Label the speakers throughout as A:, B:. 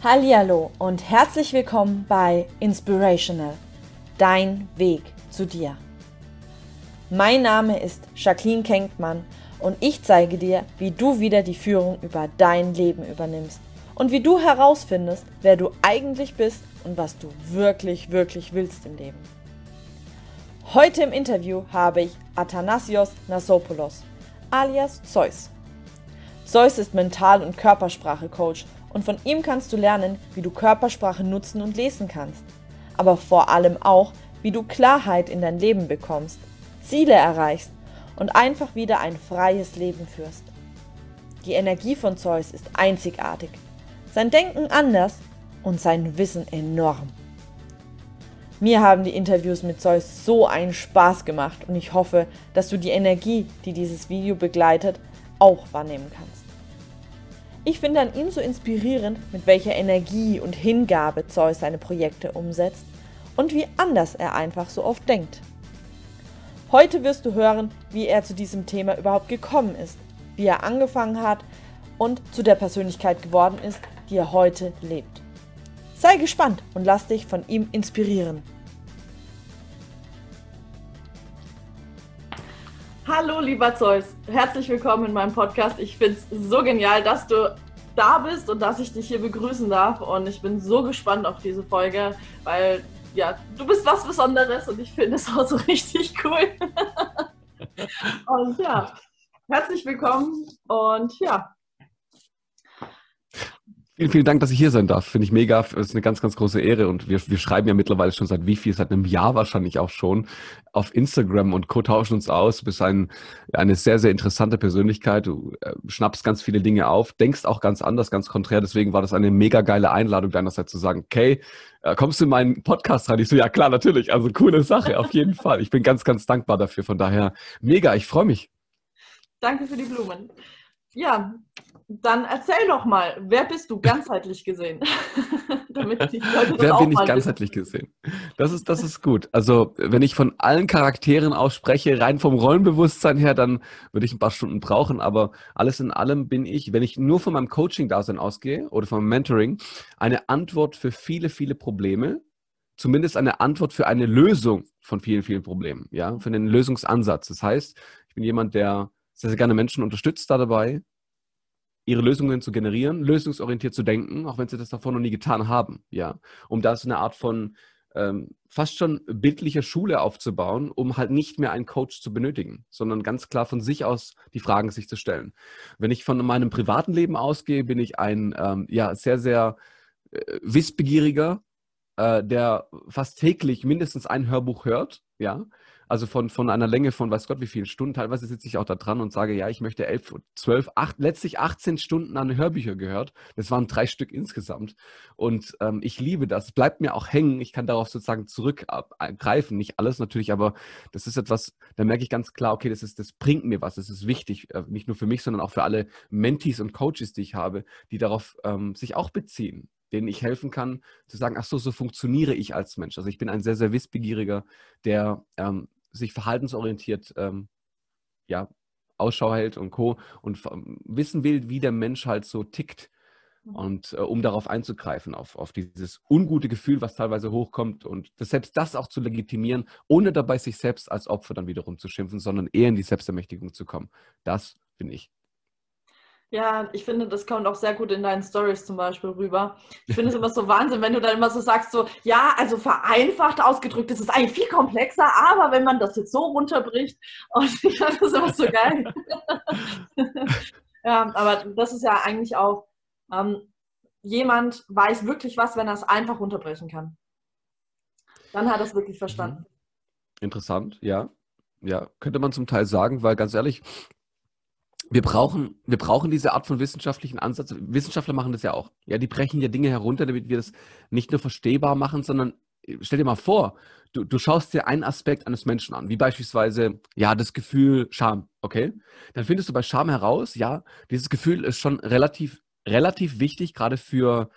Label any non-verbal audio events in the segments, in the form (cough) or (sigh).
A: Hallihallo und herzlich willkommen bei Inspirational, dein Weg zu dir. Mein Name ist Jacqueline Kenkmann und ich zeige dir, wie du wieder die Führung über dein Leben übernimmst und wie du herausfindest, wer du eigentlich bist und was du wirklich, wirklich willst im Leben. Heute im Interview habe ich Athanasios Nasopoulos, alias Zeus. Zeus ist Mental- und Körpersprache-Coach und von ihm kannst du lernen, wie du Körpersprache nutzen und lesen kannst. Aber vor allem auch, wie du Klarheit in dein Leben bekommst, Ziele erreichst und einfach wieder ein freies Leben führst. Die Energie von Zeus ist einzigartig, sein Denken anders und sein Wissen enorm. Mir haben die Interviews mit Zeus so einen Spaß gemacht und ich hoffe, dass du die Energie, die dieses Video begleitet, auch wahrnehmen kannst. Ich finde an ihm so inspirierend, mit welcher Energie und Hingabe Zeus seine Projekte umsetzt und wie anders er einfach so oft denkt. Heute wirst du hören, wie er zu diesem Thema überhaupt gekommen ist, wie er angefangen hat und zu der Persönlichkeit geworden ist, die er heute lebt. Sei gespannt und lass dich von ihm inspirieren. Hallo, lieber Zeus. Herzlich willkommen in meinem Podcast. Ich finde es so genial, dass du da bist und dass ich dich hier begrüßen darf. Und ich bin so gespannt auf diese Folge, weil ja, du bist was Besonderes und ich finde es (laughs) auch so richtig cool. (laughs) und ja, herzlich willkommen und ja,
B: Vielen, vielen Dank, dass ich hier sein darf. Finde ich mega. Es ist eine ganz, ganz große Ehre. Und wir, wir schreiben ja mittlerweile schon seit wie viel? Seit einem Jahr wahrscheinlich auch schon auf Instagram und co tauschen uns aus. Du bist ein, eine sehr, sehr interessante Persönlichkeit. Du äh, schnappst ganz viele Dinge auf, denkst auch ganz anders, ganz konträr. Deswegen war das eine mega geile Einladung deinerseits zu sagen, okay, äh, kommst du in meinen Podcast rein? Ich so, ja klar, natürlich. Also coole Sache, auf jeden (laughs) Fall. Ich bin ganz, ganz dankbar dafür. Von daher mega. Ich freue mich.
A: Danke für die Blumen. Ja, dann erzähl doch mal, wer bist du ganzheitlich gesehen? (laughs)
B: Damit die Leute wer bin ich ganzheitlich wissen. gesehen? Das ist, das ist gut. Also, wenn ich von allen Charakteren aus spreche, rein vom Rollenbewusstsein her, dann würde ich ein paar Stunden brauchen. Aber alles in allem bin ich, wenn ich nur von meinem Coaching-Dasein ausgehe oder vom Mentoring, eine Antwort für viele, viele Probleme. Zumindest eine Antwort für eine Lösung von vielen, vielen Problemen. Ja, für einen Lösungsansatz. Das heißt, ich bin jemand, der sehr, sehr gerne Menschen unterstützt da dabei, ihre Lösungen zu generieren, lösungsorientiert zu denken, auch wenn sie das davor noch nie getan haben, ja, um da so eine Art von ähm, fast schon bildlicher Schule aufzubauen, um halt nicht mehr einen Coach zu benötigen, sondern ganz klar von sich aus die Fragen sich zu stellen. Wenn ich von meinem privaten Leben ausgehe, bin ich ein ähm, ja sehr sehr äh, wissbegieriger, äh, der fast täglich mindestens ein Hörbuch hört, ja, also von, von einer Länge von weiß Gott wie vielen Stunden. Teilweise sitze ich auch da dran und sage, ja, ich möchte elf, zwölf, acht, letztlich 18 Stunden an Hörbücher gehört. Das waren drei Stück insgesamt. Und ähm, ich liebe das. Bleibt mir auch hängen. Ich kann darauf sozusagen zurückgreifen. Nicht alles natürlich, aber das ist etwas, da merke ich ganz klar, okay, das, ist, das bringt mir was. Das ist wichtig. Äh, nicht nur für mich, sondern auch für alle Mentees und Coaches, die ich habe, die darauf ähm, sich auch beziehen denen ich helfen kann, zu sagen, ach so, so funktioniere ich als Mensch. Also ich bin ein sehr, sehr wissbegieriger, der ähm, sich verhaltensorientiert ähm, ja, Ausschau hält und Co. und wissen will, wie der Mensch halt so tickt. Mhm. Und äh, um darauf einzugreifen, auf, auf dieses ungute Gefühl, was teilweise hochkommt und das, selbst das auch zu legitimieren, ohne dabei sich selbst als Opfer dann wiederum zu schimpfen, sondern eher in die Selbstermächtigung zu kommen. Das bin ich.
A: Ja, ich finde, das kommt auch sehr gut in deinen Stories zum Beispiel rüber. Ich finde es immer so Wahnsinn, wenn du dann immer so sagst, so, ja, also vereinfacht ausgedrückt, das ist eigentlich viel komplexer, aber wenn man das jetzt so runterbricht, (laughs) und ich fand das immer so geil. (laughs) ja, aber das ist ja eigentlich auch, ähm, jemand weiß wirklich was, wenn er es einfach runterbrechen kann. Dann hat er es wirklich verstanden.
B: Interessant, ja. Ja, könnte man zum Teil sagen, weil ganz ehrlich, wir brauchen, wir brauchen diese Art von wissenschaftlichen Ansatz. Wissenschaftler machen das ja auch. Ja, die brechen ja Dinge herunter, damit wir das nicht nur verstehbar machen, sondern äh, stell dir mal vor, du, du schaust dir einen Aspekt eines Menschen an, wie beispielsweise, ja, das Gefühl Scham, okay? Dann findest du bei Scham heraus, ja, dieses Gefühl ist schon relativ, relativ wichtig, gerade für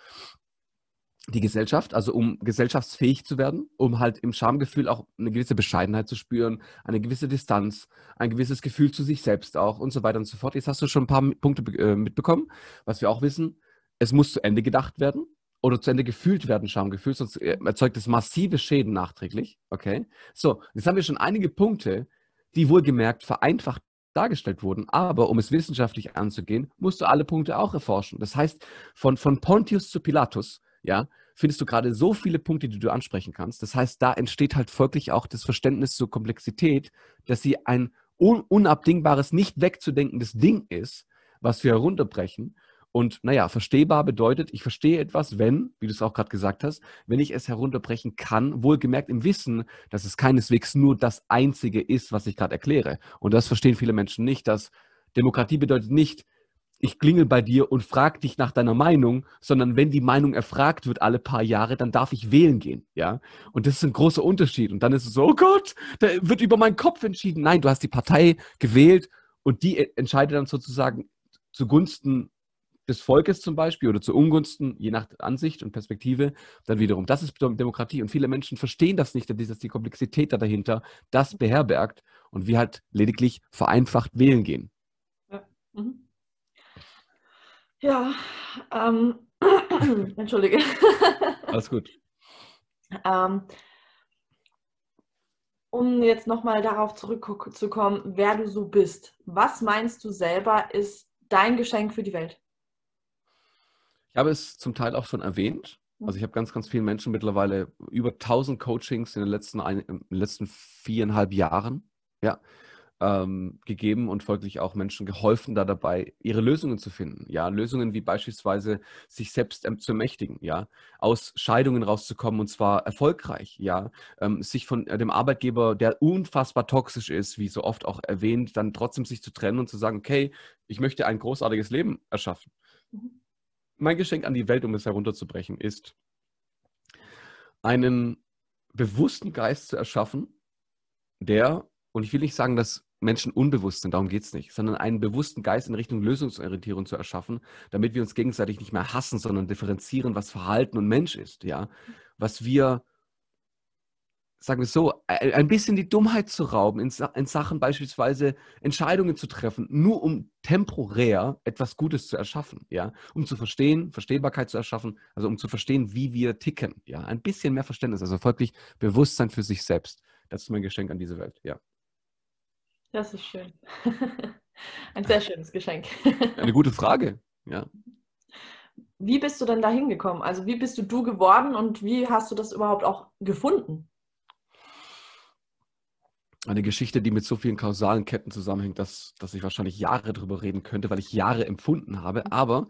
B: die Gesellschaft, also um gesellschaftsfähig zu werden, um halt im Schamgefühl auch eine gewisse Bescheidenheit zu spüren, eine gewisse Distanz, ein gewisses Gefühl zu sich selbst auch und so weiter und so fort. Jetzt hast du schon ein paar Punkte äh, mitbekommen, was wir auch wissen. Es muss zu Ende gedacht werden. oder zu Ende gefühlt werden Schamgefühl, sonst äh, erzeugt es massive Schäden nachträglich. Okay? So, jetzt haben wir schon einige Punkte, die wohlgemerkt vereinfacht dargestellt wurden. Aber um es wissenschaftlich anzugehen, musst du alle Punkte auch erforschen. Das heißt, von, von Pontius zu Pilatus, ja, findest du gerade so viele Punkte, die du ansprechen kannst. Das heißt, da entsteht halt folglich auch das Verständnis zur Komplexität, dass sie ein un unabdingbares, nicht wegzudenkendes Ding ist, was wir herunterbrechen. Und naja, verstehbar bedeutet, ich verstehe etwas, wenn, wie du es auch gerade gesagt hast, wenn ich es herunterbrechen kann, wohlgemerkt im Wissen, dass es keineswegs nur das Einzige ist, was ich gerade erkläre. Und das verstehen viele Menschen nicht, dass Demokratie bedeutet nicht, ich klingel bei dir und frage dich nach deiner Meinung, sondern wenn die Meinung erfragt wird alle paar Jahre, dann darf ich wählen gehen, ja. Und das ist ein großer Unterschied. Und dann ist es so, oh Gott, da wird über meinen Kopf entschieden. Nein, du hast die Partei gewählt und die entscheidet dann sozusagen zugunsten des Volkes zum Beispiel oder zu Ungunsten, je nach Ansicht und Perspektive, dann wiederum. Das ist Demokratie. Und viele Menschen verstehen das nicht, dass die Komplexität da dahinter das beherbergt und wir halt lediglich vereinfacht wählen gehen.
A: Ja. Mhm. Ja, ähm, (clears throat) entschuldige. (laughs)
B: Alles gut.
A: ähm, um jetzt nochmal darauf zurückzukommen, wer du so bist. Was meinst du selber ist dein Geschenk für die Welt?
B: Ich habe es zum Teil auch schon erwähnt. Also ich habe ganz, ganz vielen Menschen mittlerweile über 1000 Coachings in den letzten, ein, in den letzten viereinhalb Jahren. Ja, ähm, gegeben und folglich auch Menschen geholfen, da dabei ihre Lösungen zu finden. Ja, Lösungen wie beispielsweise sich selbst ähm, zu ermächtigen, ja, aus Scheidungen rauszukommen und zwar erfolgreich, ja, ähm, sich von äh, dem Arbeitgeber, der unfassbar toxisch ist, wie so oft auch erwähnt, dann trotzdem sich zu trennen und zu sagen, okay, ich möchte ein großartiges Leben erschaffen. Mhm. Mein Geschenk an die Welt, um es herunterzubrechen, ist einen bewussten Geist zu erschaffen, der, und ich will nicht sagen, dass Menschen unbewusst sind, darum geht es nicht, sondern einen bewussten Geist in Richtung Lösungsorientierung zu erschaffen, damit wir uns gegenseitig nicht mehr hassen, sondern differenzieren, was Verhalten und Mensch ist, ja. Was wir, sagen wir so, ein bisschen die Dummheit zu rauben, in, in Sachen beispielsweise Entscheidungen zu treffen, nur um temporär etwas Gutes zu erschaffen, ja. Um zu verstehen, Verstehbarkeit zu erschaffen, also um zu verstehen, wie wir ticken, ja. Ein bisschen mehr Verständnis, also folglich Bewusstsein für sich selbst. Das ist mein Geschenk an diese Welt, ja.
A: Das ist schön. (laughs) Ein sehr schönes Geschenk.
B: Eine gute Frage, ja.
A: Wie bist du denn da hingekommen? Also wie bist du du geworden und wie hast du das überhaupt auch gefunden?
B: Eine Geschichte, die mit so vielen kausalen Ketten zusammenhängt, dass, dass ich wahrscheinlich Jahre darüber reden könnte, weil ich Jahre empfunden habe. Aber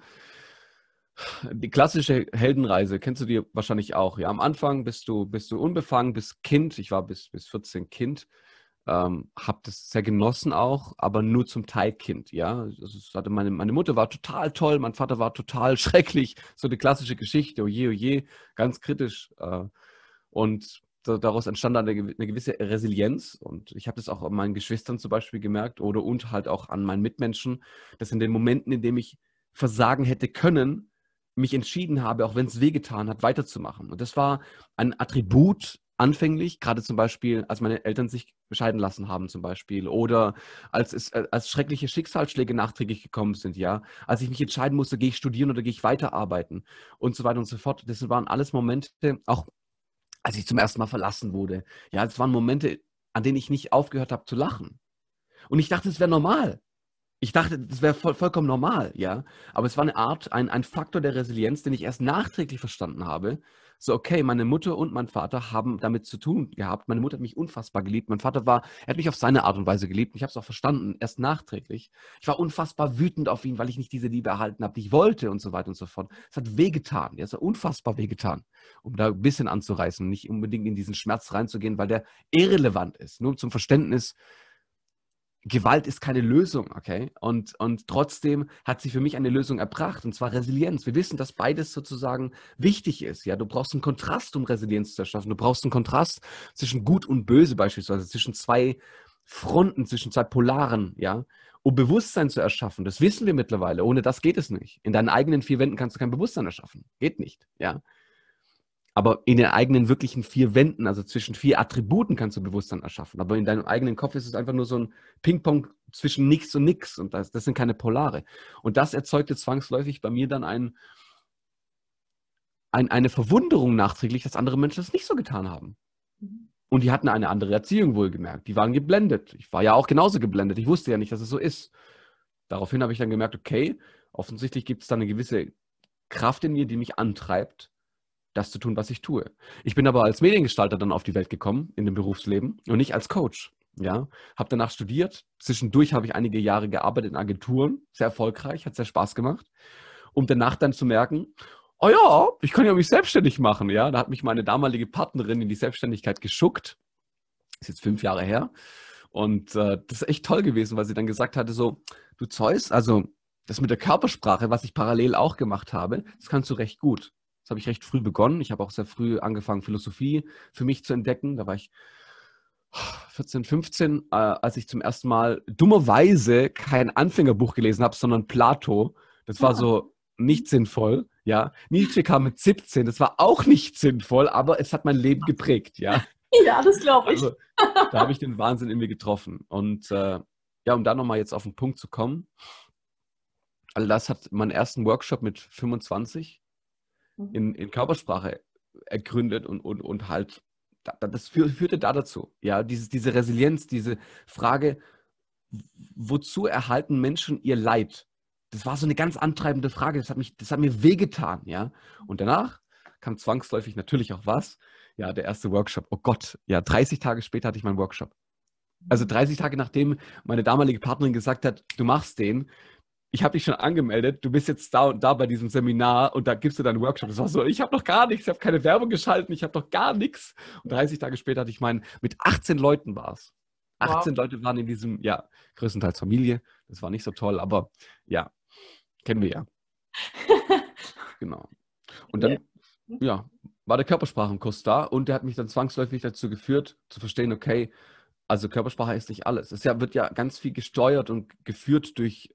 B: die klassische Heldenreise kennst du dir wahrscheinlich auch. Ja, am Anfang bist du, bist du unbefangen, bist Kind. Ich war bis, bis 14 Kind ähm, habe das sehr genossen auch, aber nur zum Teil Kind, ja. Also hatte meine, meine Mutter war total toll, mein Vater war total (laughs) schrecklich, so eine klassische Geschichte, oje, oje, ganz kritisch. Äh, und daraus entstand dann eine, eine gewisse Resilienz und ich habe das auch an meinen Geschwistern zum Beispiel gemerkt oder und halt auch an meinen Mitmenschen, dass in den Momenten, in denen ich versagen hätte können, mich entschieden habe, auch wenn es wehgetan hat, weiterzumachen. Und das war ein Attribut anfänglich, gerade zum Beispiel, als meine Eltern sich bescheiden lassen haben, zum Beispiel, oder als es äh, als schreckliche Schicksalsschläge nachträglich gekommen sind, ja, als ich mich entscheiden musste, gehe ich studieren oder gehe ich weiterarbeiten und so weiter und so fort. Das waren alles Momente, auch als ich zum ersten Mal verlassen wurde. Ja, es waren Momente, an denen ich nicht aufgehört habe zu lachen. Und ich dachte, es wäre normal. Ich dachte, das wäre voll, vollkommen normal, ja. Aber es war eine Art, ein, ein Faktor der Resilienz, den ich erst nachträglich verstanden habe, so, okay, meine Mutter und mein Vater haben damit zu tun gehabt. Meine Mutter hat mich unfassbar geliebt. Mein Vater war, er hat mich auf seine Art und Weise geliebt. Ich habe es auch verstanden, erst nachträglich. Ich war unfassbar wütend auf ihn, weil ich nicht diese Liebe erhalten habe, die ich wollte und so weiter und so fort. Es hat wehgetan. Es hat unfassbar wehgetan, um da ein bisschen anzureißen, nicht unbedingt in diesen Schmerz reinzugehen, weil der irrelevant ist. Nur zum Verständnis, Gewalt ist keine Lösung, okay? Und, und trotzdem hat sie für mich eine Lösung erbracht, und zwar Resilienz. Wir wissen, dass beides sozusagen wichtig ist. Ja, du brauchst einen Kontrast, um Resilienz zu erschaffen. Du brauchst einen Kontrast zwischen Gut und Böse beispielsweise, zwischen zwei Fronten, zwischen zwei Polaren, ja, um Bewusstsein zu erschaffen. Das wissen wir mittlerweile. Ohne das geht es nicht. In deinen eigenen vier Wänden kannst du kein Bewusstsein erschaffen. Geht nicht, ja. Aber in den eigenen wirklichen vier Wänden, also zwischen vier Attributen, kannst du Bewusstsein erschaffen. Aber in deinem eigenen Kopf ist es einfach nur so ein Ping-Pong zwischen nichts und nix. Und das, das sind keine Polare. Und das erzeugte zwangsläufig bei mir dann ein, ein, eine Verwunderung nachträglich, dass andere Menschen das nicht so getan haben. Mhm. Und die hatten eine andere Erziehung wohlgemerkt. Die waren geblendet. Ich war ja auch genauso geblendet. Ich wusste ja nicht, dass es so ist. Daraufhin habe ich dann gemerkt, okay, offensichtlich gibt es da eine gewisse Kraft in mir, die mich antreibt, das zu tun, was ich tue. Ich bin aber als Mediengestalter dann auf die Welt gekommen in dem Berufsleben und nicht als Coach. Ja, habe danach studiert. Zwischendurch habe ich einige Jahre gearbeitet in Agenturen, sehr erfolgreich, hat sehr Spaß gemacht, um danach dann zu merken, oh ja, ich kann ja mich selbstständig machen. Ja, da hat mich meine damalige Partnerin in die Selbstständigkeit geschuckt. Ist jetzt fünf Jahre her. Und äh, das ist echt toll gewesen, weil sie dann gesagt hatte, so, du Zeus, also das mit der Körpersprache, was ich parallel auch gemacht habe, das kannst du recht gut. Habe ich recht früh begonnen. Ich habe auch sehr früh angefangen, Philosophie für mich zu entdecken. Da war ich 14, 15, äh, als ich zum ersten Mal dummerweise kein Anfängerbuch gelesen habe, sondern Plato. Das war ah. so nicht sinnvoll, ja. Nietzsche kam mit 17, das war auch nicht sinnvoll, aber es hat mein Leben geprägt, ja. (laughs)
A: Ja, das glaube ich. Also,
B: da habe ich den Wahnsinn in mir getroffen. Und äh, ja, um da nochmal jetzt auf den Punkt zu kommen. Also das hat meinen ersten Workshop mit 25 mhm. In, in Körpersprache ergründet und, und, und halt, das führte da dazu. Ja, dieses, diese Resilienz, diese Frage, wozu erhalten Menschen ihr Leid? Das war so eine ganz antreibende Frage. Das hat, mich, das hat mir wehgetan. Ja? Und danach kam zwangsläufig natürlich auch was. Ja, der erste Workshop. Oh Gott, ja, 30 Tage später hatte ich meinen Workshop. Also 30 Tage nachdem meine damalige Partnerin gesagt hat, du machst den, ich habe dich schon angemeldet, du bist jetzt da und da bei diesem Seminar und da gibst du deinen Workshop. Das war so, ich habe noch gar nichts, ich habe keine Werbung geschalten, ich habe noch gar nichts. Und 30 Tage später hatte ich meinen, mit 18 Leuten war es. 18 wow. Leute waren in diesem, ja, größtenteils Familie. Das war nicht so toll, aber ja, kennen wir ja. (laughs) genau. Und dann, ja, war der Körpersprachenkurs da und der hat mich dann zwangsläufig dazu geführt, zu verstehen, okay, also Körpersprache ist nicht alles. Es wird ja ganz viel gesteuert und geführt durch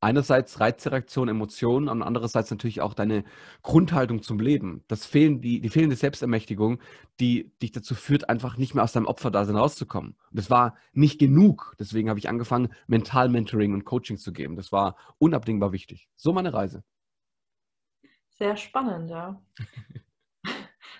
B: einerseits Reizreaktion, Emotionen und andererseits natürlich auch deine Grundhaltung zum Leben. Das fehlen, die, die fehlende Selbstermächtigung, die dich dazu führt, einfach nicht mehr aus deinem Opferdasein rauszukommen. Und das war nicht genug. Deswegen habe ich angefangen, Mental-Mentoring und Coaching zu geben. Das war unabdingbar wichtig. So meine Reise.
A: Sehr spannend, ja. (laughs)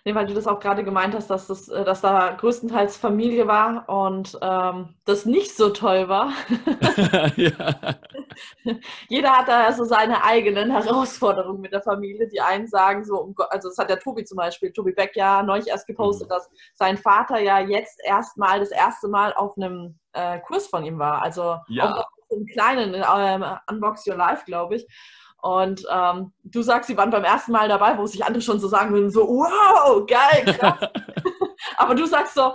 A: Nee, weil du das auch gerade gemeint hast, dass, das, äh, dass da größtenteils Familie war und ähm, das nicht so toll war. (laughs) (laughs) (laughs) Jeder hat da so seine eigenen Herausforderungen mit der Familie. Die einen sagen so, also das hat der Tobi zum Beispiel, Tobi Beck ja neulich erst gepostet, mhm. dass sein Vater ja jetzt erstmal das erste Mal auf einem äh, Kurs von ihm war. Also ja. im Kleinen, in eurem Unbox Your Life, glaube ich. Und ähm, du sagst, sie waren beim ersten Mal dabei, wo sich andere schon so sagen würden, so, wow, geil, krass. (laughs) Aber du sagst so,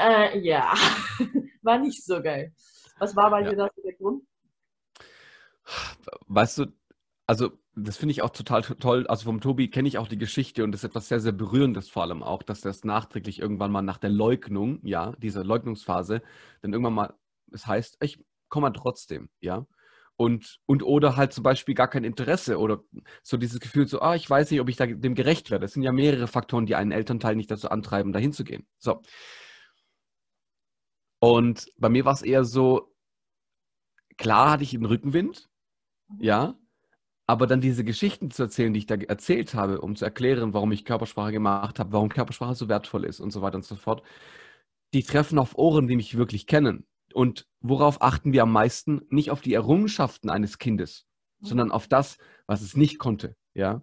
A: äh, ja, (laughs) war nicht so geil. Was war bei ja. dir das der Grund?
B: Weißt du, also das finde ich auch total toll. Also vom Tobi kenne ich auch die Geschichte und das ist etwas sehr, sehr Berührendes vor allem auch, dass das nachträglich irgendwann mal nach der Leugnung, ja, dieser Leugnungsphase, dann irgendwann mal, es heißt, ich komme mal trotzdem, ja. Und, und oder halt zum Beispiel gar kein Interesse oder so dieses Gefühl, so, ah, ich weiß nicht, ob ich dem gerecht werde. Es sind ja mehrere Faktoren, die einen Elternteil nicht dazu antreiben, dahin zu gehen. So. Und bei mir war es eher so, klar hatte ich einen Rückenwind, ja, aber dann diese Geschichten zu erzählen, die ich da erzählt habe, um zu erklären, warum ich Körpersprache gemacht habe, warum Körpersprache so wertvoll ist und so weiter und so fort, die treffen auf Ohren, die mich wirklich kennen. Und worauf achten wir am meisten? Nicht auf die Errungenschaften eines Kindes, mhm. sondern auf das, was es nicht konnte. Ja.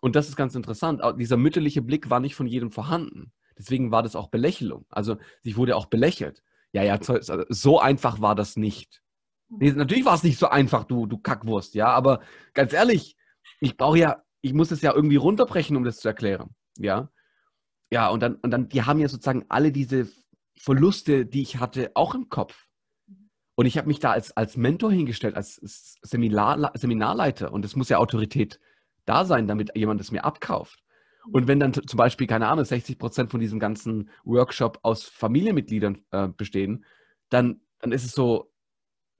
B: Und das ist ganz interessant. Dieser mütterliche Blick war nicht von jedem vorhanden. Deswegen war das auch Belächelung. Also sich wurde auch belächelt. Ja, ja, so einfach war das nicht. Nee, natürlich war es nicht so einfach, du, du Kackwurst, ja, aber ganz ehrlich, ich brauche ja, ich muss es ja irgendwie runterbrechen, um das zu erklären. Ja. Ja, und dann, und dann, die haben ja sozusagen alle diese Verluste, die ich hatte, auch im Kopf. Und ich habe mich da als, als Mentor hingestellt, als Seminar, Seminarleiter. Und es muss ja Autorität da sein, damit jemand es mir abkauft. Und wenn dann zum Beispiel, keine Ahnung, 60 Prozent von diesem ganzen Workshop aus Familienmitgliedern äh, bestehen, dann, dann ist es so,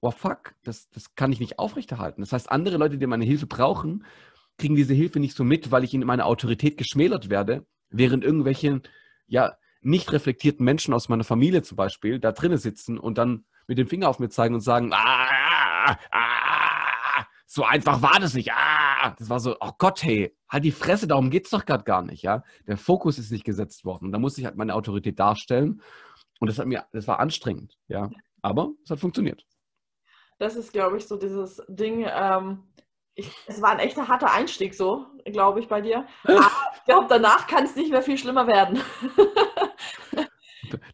B: oh fuck, das, das kann ich nicht aufrechterhalten. Das heißt, andere Leute, die meine Hilfe brauchen, kriegen diese Hilfe nicht so mit, weil ich in meiner Autorität geschmälert werde, während irgendwelche, ja, nicht reflektierten Menschen aus meiner Familie zum Beispiel da drinnen sitzen und dann mit dem Finger auf mir zeigen und sagen, ah, ah, so einfach war das nicht. Ah, das war so, oh Gott, hey, halt die Fresse, darum geht es doch gerade gar nicht, ja. Der Fokus ist nicht gesetzt worden. Da muss ich halt meine Autorität darstellen. Und das hat mir, das war anstrengend, ja. Aber es hat funktioniert.
A: Das ist, glaube ich, so dieses Ding, ähm, ich, es war ein echter harter Einstieg so, glaube ich, bei dir. (laughs) Aber ich glaube, danach kann es nicht mehr viel schlimmer werden. (laughs)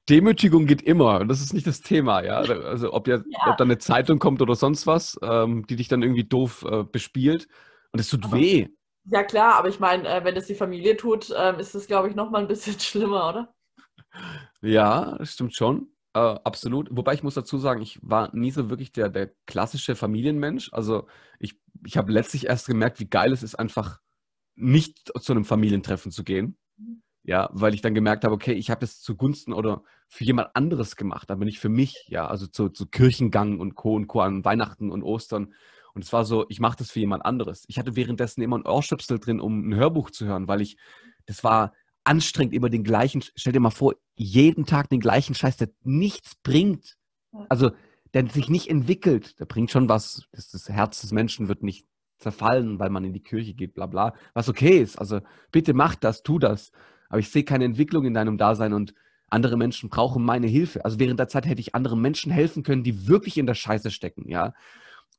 B: Demütigung geht immer das ist nicht das Thema, ja. Also ob, ja, ja. ob da eine Zeitung kommt oder sonst was, ähm, die dich dann irgendwie doof äh, bespielt und es tut aber, weh.
A: Ja klar, aber ich meine, äh, wenn das die Familie tut, äh, ist das, glaube ich, nochmal ein bisschen (laughs) schlimmer, oder?
B: Ja, das stimmt schon. Äh, absolut. Wobei ich muss dazu sagen, ich war nie so wirklich der, der klassische Familienmensch. Also ich, ich habe letztlich erst gemerkt, wie geil es ist, einfach nicht zu einem Familientreffen zu gehen. Ja, weil ich dann gemerkt habe, okay, ich habe das zugunsten oder für jemand anderes gemacht, aber nicht für mich. Ja, also zu, zu Kirchengang und Co. und Co. an Weihnachten und Ostern. Und es war so, ich mache das für jemand anderes. Ich hatte währenddessen immer ein Ohrstöpsel drin, um ein Hörbuch zu hören, weil ich, das war anstrengend, immer den gleichen, stell dir mal vor, jeden Tag den gleichen Scheiß, der nichts bringt. Also, der sich nicht entwickelt, der bringt schon was. Das, das Herz des Menschen wird nicht zerfallen, weil man in die Kirche geht, bla bla. Was okay ist. Also bitte mach das, tu das aber ich sehe keine Entwicklung in deinem Dasein und andere Menschen brauchen meine Hilfe. Also während der Zeit hätte ich anderen Menschen helfen können, die wirklich in der Scheiße stecken, ja.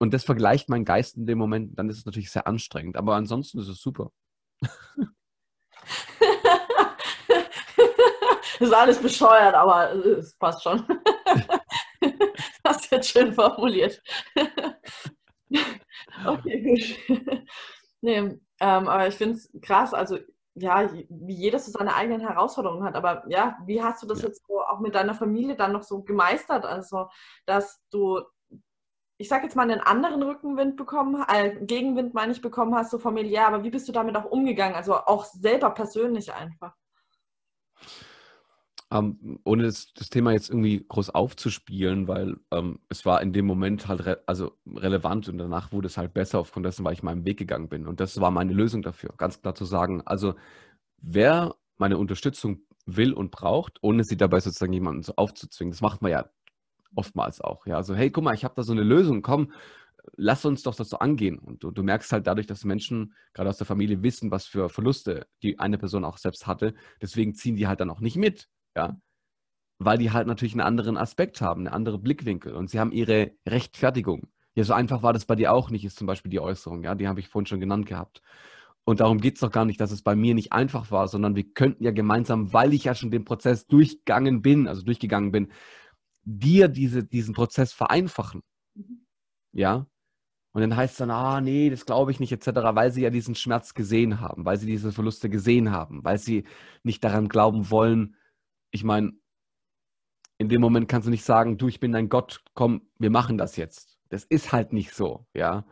B: Und das vergleicht mein Geist in dem Moment, dann ist es natürlich sehr anstrengend. Aber ansonsten ist es super. (laughs) (laughs)
A: ist alles bescheuert, aber es passt schon. Hast du jetzt schön formuliert. (laughs) okay, gut. Nee, ähm, aber ich finde es krass, also ja, wie jeder so seine eigenen Herausforderungen hat. Aber ja, wie hast du das ja. jetzt so auch mit deiner Familie dann noch so gemeistert? Also, dass du, ich sag jetzt mal, einen anderen Rückenwind bekommen, äh, Gegenwind meine ich bekommen hast, so familiär, aber wie bist du damit auch umgegangen? Also auch selber persönlich einfach.
B: Ähm, ohne das, das, Thema jetzt irgendwie groß aufzuspielen, weil ähm, es war in dem Moment halt re also relevant und danach wurde es halt besser aufgrund dessen, weil ich meinen Weg gegangen bin. Und das war meine Lösung dafür, ganz klar zu sagen, also wer meine Unterstützung will und braucht, ohne sie dabei sozusagen jemanden so aufzuzwingen, das macht man ja oftmals auch. Ja, also hey, guck mal, ich habe da so eine Lösung, komm, lass uns doch das so angehen. Und du, du, merkst halt dadurch, dass Menschen gerade aus der Familie wissen, was für Verluste die eine Person auch selbst hatte. Deswegen ziehen die halt dann auch nicht mit. Ja. Weil die halt natürlich einen anderen Aspekt haben, eine andere Blickwinkel und sie haben ihre Rechtfertigung. Ja, so einfach war das bei dir auch nicht, ist zum Beispiel die Äußerung, ja, die habe ich vorhin schon genannt gehabt. Und darum geht es doch gar nicht, dass es bei mir nicht einfach war, sondern wir könnten ja gemeinsam, weil ich ja schon den Prozess durchgegangen bin, also durchgegangen bin, dir diese, diesen Prozess vereinfachen. Mhm. Ja. Und dann heißt es dann, ah, nee, das glaube ich nicht, etc., weil sie ja diesen Schmerz gesehen haben, weil sie diese Verluste gesehen haben, weil sie nicht daran glauben wollen, ich meine, in dem Moment kannst du nicht sagen, du, ich bin dein Gott, komm, wir machen das jetzt. Das ist halt nicht so, ja.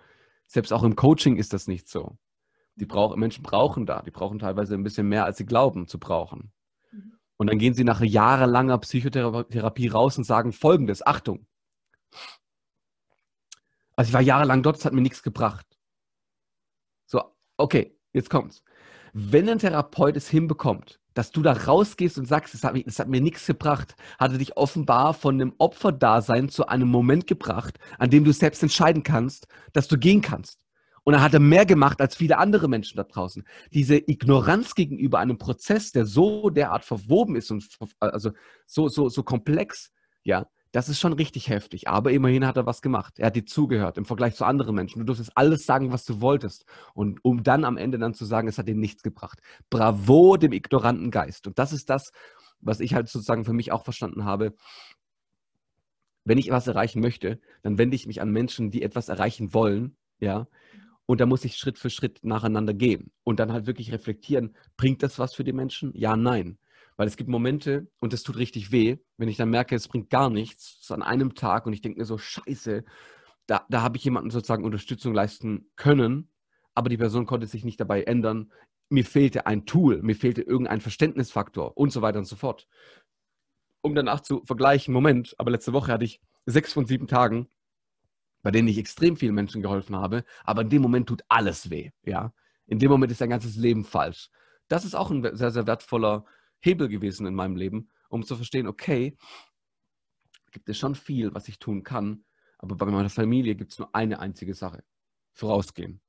B: Selbst auch im Coaching ist das nicht so. Die brauch, Menschen brauchen da, die brauchen teilweise ein bisschen mehr, als sie glauben zu brauchen. Mhm. Und dann gehen sie nach jahrelanger Psychotherapie raus und sagen folgendes, Achtung. Also ich war jahrelang dort, es hat mir nichts gebracht. So, okay, jetzt kommt's. Wenn ein Therapeut es hinbekommt, dass du da rausgehst und sagst, es hat, mich, hat mir nichts gebracht, hatte dich offenbar von einem Opferdasein zu einem Moment gebracht, an dem du selbst entscheiden kannst, dass du gehen kannst. Und er hatte mehr gemacht als viele andere Menschen da draußen. Diese Ignoranz gegenüber einem Prozess, der so derart verwoben ist und also so, so, so komplex, ja, das ist schon richtig heftig. Aber immerhin hat er was gemacht. Er hat dir zugehört im Vergleich zu anderen Menschen. Du durftest alles sagen, was du wolltest. Und um dann am Ende dann zu sagen, es hat dir nichts gebracht. Bravo dem ignoranten Geist. Und das ist das, was ich halt sozusagen für mich auch verstanden habe. Wenn ich was erreichen möchte, dann wende ich mich an Menschen, die etwas erreichen wollen, ja. Und da muss ich Schritt für Schritt nacheinander gehen und dann halt wirklich reflektieren, bringt das was für die Menschen? Ja, nein. Weil es gibt Momente, und das tut richtig weh, wenn ich dann merke, es bringt gar nichts, es ist an einem Tag und ich denke mir so, scheiße, da, da habe ich jemanden sozusagen Unterstützung leisten können, aber die Person konnte sich nicht dabei ändern. Mir fehlte ein Tool, mir fehlte irgendein Verständnisfaktor und so weiter und so fort. Um danach zu vergleichen, Moment, aber letzte Woche hatte ich sechs von sieben Tagen, bei denen ich extrem vielen Menschen geholfen habe, aber in dem Moment tut alles weh, ja. In dem Moment ist dein ganzes Leben falsch. Das ist auch ein sehr, sehr wertvoller Hebel gewesen in meinem Leben, um zu verstehen, okay, gibt es schon viel, was ich tun kann, aber bei meiner Familie gibt es nur eine einzige Sache. Vorausgehen.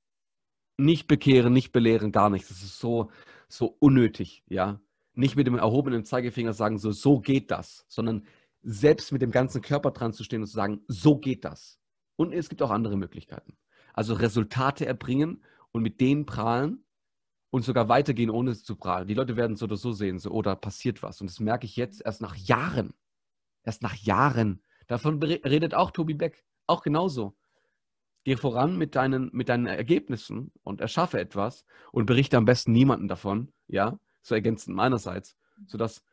B: Nicht bekehren, nicht belehren, gar nichts. Das ist so, so unnötig, ja. Nicht mit dem erhobenen Zeigefinger sagen, so, so geht das, sondern selbst mit dem ganzen Körper dran zu stehen und zu sagen, so geht das. Und es gibt auch andere Möglichkeiten. Also Resultate erbringen und mit denen prahlen und sogar weitergehen, ohne es zu prahlen. Die Leute werden so oder so sehen, so, oder oh, passiert was. Und das merke ich jetzt erst nach Jahren. Erst nach Jahren. Davon redet auch Tobi Beck. Auch genauso. Geh voran mit deinen, mit deinen Ergebnissen und erschaffe etwas und berichte am besten niemanden davon, ja, so ergänzend meinerseits, sodass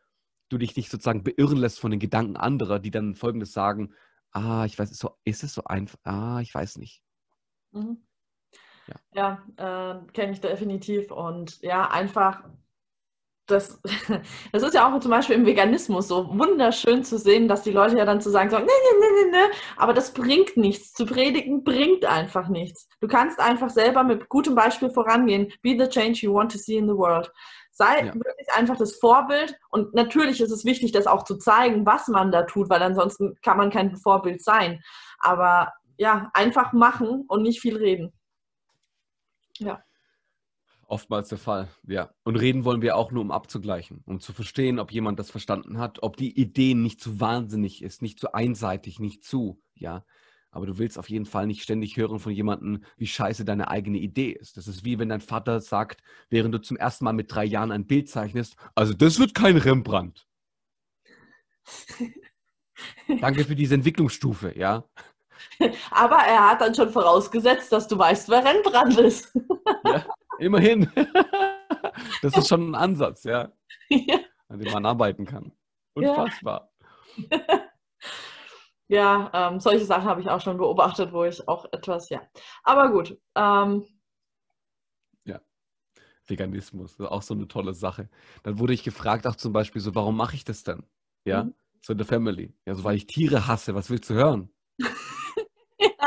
B: du dich nicht sozusagen beirren lässt von den Gedanken anderer, die dann Folgendes sagen, ah, ich weiß, ist, ist es so einfach, ah, ich weiß nicht.
A: Mhm. Ja, ja äh, kenne ich definitiv und ja, einfach das, (laughs) das ist ja auch zum Beispiel im Veganismus so wunderschön zu sehen, dass die Leute ja dann zu sagen, so, nee, nee, nee, nee, nee, aber das bringt nichts. Zu predigen bringt einfach nichts. Du kannst einfach selber mit gutem Beispiel vorangehen. Be the change you want to see in the world. Sei ja. wirklich einfach das Vorbild und natürlich ist es wichtig, das auch zu zeigen, was man da tut, weil ansonsten kann man kein Vorbild sein. Aber ja, einfach machen und nicht viel reden.
B: Ja. Oftmals der Fall, ja. Und reden wollen wir auch nur, um abzugleichen, um zu verstehen, ob jemand das verstanden hat, ob die Idee nicht zu wahnsinnig ist, nicht zu einseitig, nicht zu, ja. Aber du willst auf jeden Fall nicht ständig hören von jemandem, wie scheiße deine eigene Idee ist. Das ist wie wenn dein Vater sagt, während du zum ersten Mal mit drei Jahren ein Bild zeichnest, also das wird kein Rembrandt. (laughs) Danke für diese Entwicklungsstufe, ja. (laughs)
A: Aber er hat dann schon vorausgesetzt, dass du weißt, wer Rembrandt ist. (laughs)
B: ja. Immerhin. (laughs) Das ist schon ein Ansatz, ja. ja. An dem man arbeiten kann. Unfassbar.
A: Ja, ähm, solche Sachen habe ich auch schon beobachtet, wo ich auch etwas, ja. Aber gut. Ähm,
B: ja. Veganismus, ist auch so eine tolle Sache. Dann wurde ich gefragt, auch zum Beispiel so, warum mache ich das denn? Ja, mhm. so in der Family. Ja, so weil ich Tiere hasse, was willst du hören?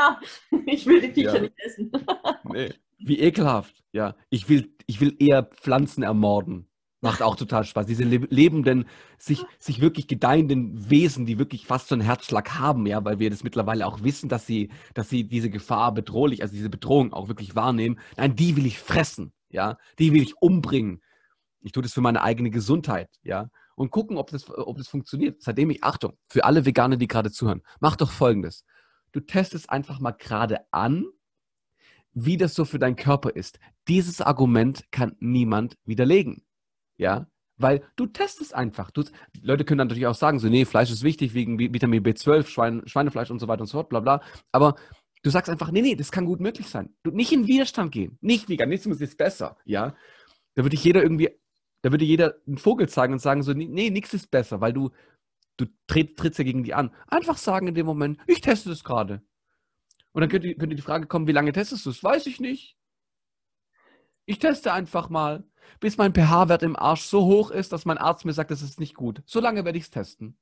A: Ja, (laughs) ich will die Viecher ja. nicht essen. (laughs)
B: nee. Wie ekelhaft. Ja, ich will, ich will eher Pflanzen ermorden. Macht auch total Spaß. Diese lebenden, sich, sich wirklich gedeihenden Wesen, die wirklich fast so einen Herzschlag haben, ja, weil wir das mittlerweile auch wissen, dass sie, dass sie diese Gefahr bedrohlich, also diese Bedrohung auch wirklich wahrnehmen. Nein, die will ich fressen, ja, die will ich umbringen. Ich tue das für meine eigene Gesundheit, ja, und gucken, ob das, ob das funktioniert. Seitdem ich, Achtung, für alle Veganer, die gerade zuhören, mach doch folgendes. Du testest einfach mal gerade an, wie das so für deinen Körper ist. Dieses Argument kann niemand widerlegen. Ja, weil du testest einfach. Du, Leute können dann natürlich auch sagen, so, nee, Fleisch ist wichtig wegen Vitamin B12, Schwein, Schweinefleisch und so weiter und so fort, bla bla. Aber du sagst einfach, nee, nee, das kann gut möglich sein. Du nicht in Widerstand gehen. Nicht Veganismus ist besser, ja. Da würde jeder irgendwie, da würde jeder einen Vogel zeigen und sagen so, nee, nichts ist besser, weil du, du tritt, trittst ja gegen die an. Einfach sagen in dem Moment, ich teste das gerade. Und dann könnte, könnte die Frage kommen, wie lange testest du es? Weiß ich nicht. Ich teste einfach mal, bis mein pH-Wert im Arsch so hoch ist, dass mein Arzt mir sagt, das ist nicht gut. So lange werde ich es testen.